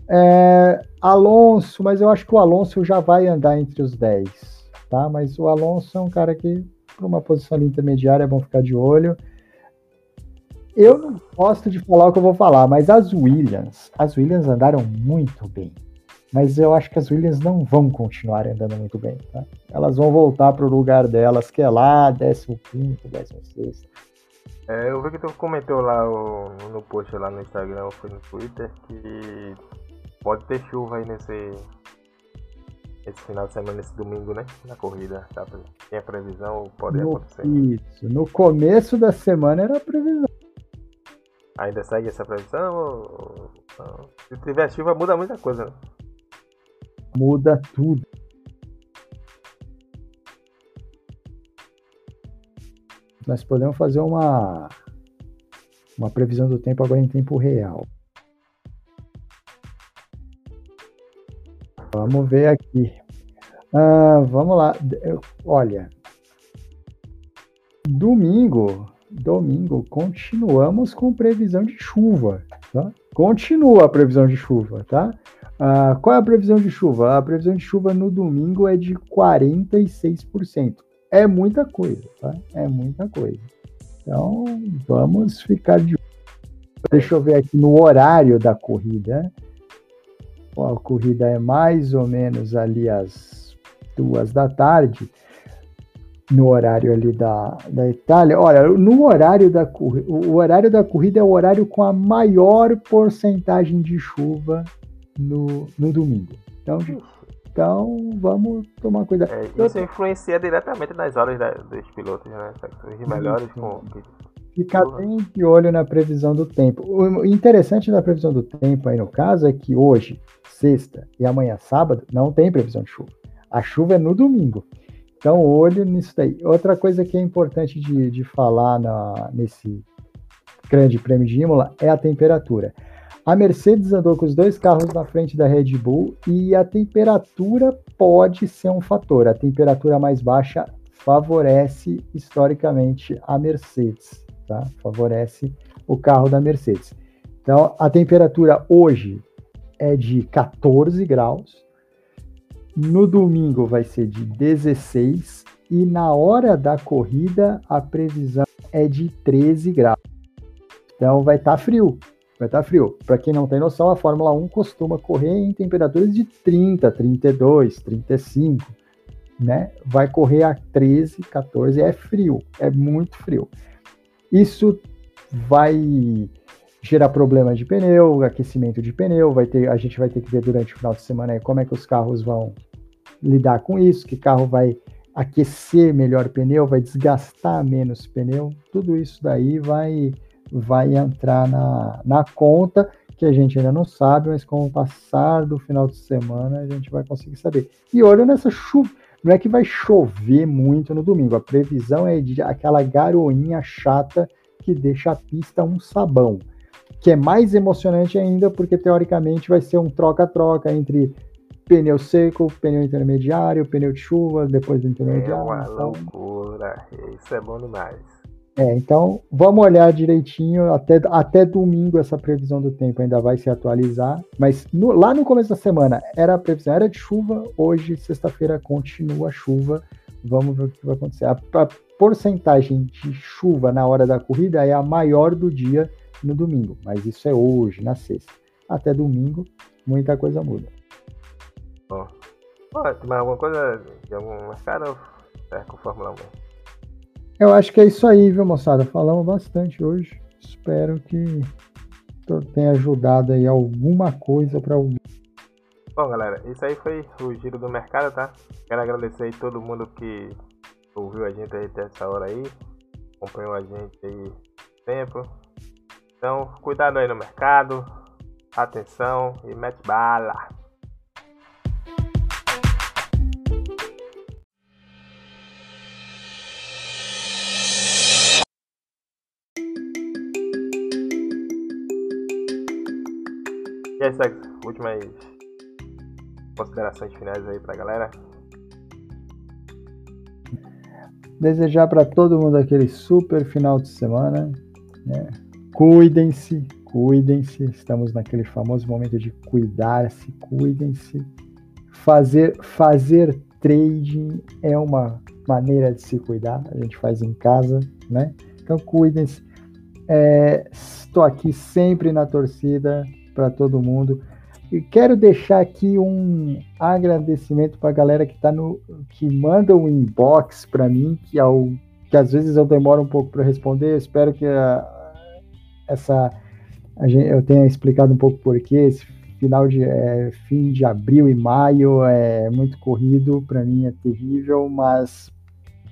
É, Alonso, mas eu acho que o Alonso já vai andar entre os 10, tá? Mas o Alonso é um cara que, para uma posição ali intermediária, é bom ficar de olho. Eu não gosto de falar o que eu vou falar, mas as Williams, as Williams andaram muito bem. mas eu acho que as Williams não vão continuar andando muito bem. Tá? Elas vão voltar para o lugar delas, que é lá, 15, 16. É, eu vi que tu comentou lá o, no post lá no Instagram ou foi no Twitter que pode ter chuva aí nesse, esse final de semana, nesse domingo, né? Na corrida. Tá? Tem a previsão, pode no, acontecer. Isso. No começo da semana era a previsão. Ainda segue essa previsão? Ou... Se tiver chuva, muda muita coisa, né? Muda tudo. Nós podemos fazer uma, uma previsão do tempo agora em tempo real. Vamos ver aqui. Ah, vamos lá. Olha, domingo, domingo continuamos com previsão de chuva, tá? Continua a previsão de chuva, tá? Ah, qual é a previsão de chuva? A previsão de chuva no domingo é de 46%. É muita coisa, tá? É muita coisa. Então, vamos ficar de Deixa eu ver aqui no horário da corrida a corrida é mais ou menos ali às duas da tarde, no horário ali da, da Itália. Olha, no horário da corrida, o horário da corrida é o horário com a maior porcentagem de chuva no, no domingo. Então, então vamos tomar cuidado. É, isso influencia diretamente nas horas da, dos pilotos, né? Os melhores com Ficar bem de olho na previsão do tempo. O interessante da previsão do tempo aí no caso é que hoje, sexta e amanhã, sábado, não tem previsão de chuva. A chuva é no domingo. Então, olho nisso daí. Outra coisa que é importante de, de falar na, nesse grande prêmio de Imola é a temperatura. A Mercedes andou com os dois carros na frente da Red Bull e a temperatura pode ser um fator. A temperatura mais baixa favorece historicamente a Mercedes tá? Favorece o carro da Mercedes. Então, a temperatura hoje é de 14 graus. No domingo vai ser de 16 e na hora da corrida a previsão é de 13 graus. Então vai estar tá frio, vai estar tá frio. Para quem não tem noção, a Fórmula 1 costuma correr em temperaturas de 30, 32, 35, né? Vai correr a 13, 14, é frio, é muito frio. Isso vai gerar problemas de pneu, aquecimento de pneu, vai ter, a gente vai ter que ver durante o final de semana como é que os carros vão lidar com isso, que carro vai aquecer melhor o pneu, vai desgastar menos pneu, tudo isso daí vai vai entrar na, na conta que a gente ainda não sabe, mas com o passar do final de semana a gente vai conseguir saber. E olha nessa chuva, não é que vai chover muito no domingo, a previsão é de aquela garoinha chata que deixa a pista um sabão, que é mais emocionante ainda porque teoricamente vai ser um troca-troca entre pneu seco, pneu intermediário, pneu de chuva, depois do intermediário. É uma então... loucura, isso é bom demais. É, então vamos olhar direitinho. Até, até domingo essa previsão do tempo ainda vai se atualizar. Mas no, lá no começo da semana era a previsão era de chuva. Hoje, sexta-feira, continua chuva. Vamos ver o que vai acontecer. A, a, porcentagem de chuva na hora da corrida é a maior do dia no domingo. Mas isso é hoje, na sexta. Até domingo, muita coisa muda. Bom, tem mais alguma coisa de algum mercado? É com Fórmula 1 eu acho que é isso aí, viu, moçada? Falamos bastante hoje. Espero que tenha ajudado aí alguma coisa para alguém. Bom, galera, isso aí foi o giro do mercado, tá? Quero agradecer aí todo mundo que ouviu a gente aí até essa hora aí, acompanhou a gente aí tempo. Então, cuidado aí no mercado, atenção e mete bala! E Sex, últimas considerações finais aí pra galera. Desejar para todo mundo aquele super final de semana. Né? Cuidem-se, cuidem-se. Estamos naquele famoso momento de cuidar-se, cuidem-se. Fazer, fazer trading é uma maneira de se cuidar. A gente faz em casa, né? Então cuidem-se. É, estou aqui sempre na torcida para todo mundo. E quero deixar aqui um agradecimento para a galera que tá no que manda um inbox para mim, que ao que às vezes eu demoro um pouco para responder. Eu espero que a, essa a gente, eu tenha explicado um pouco por quê. Esse final de é, fim de abril e maio é muito corrido, para mim é terrível, mas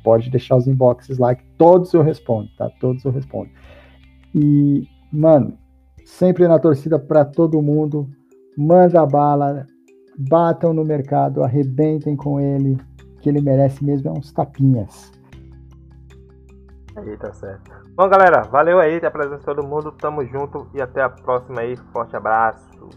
pode deixar os inboxes lá que todos eu respondo, tá? Todos eu respondo. E, mano, sempre na torcida para todo mundo, manda bala, batam no mercado, arrebentem com ele, que ele merece mesmo é uns tapinhas. Aí, tá certo. Bom, galera, valeu aí a presença de todo mundo, tamo junto e até a próxima aí, forte abraço.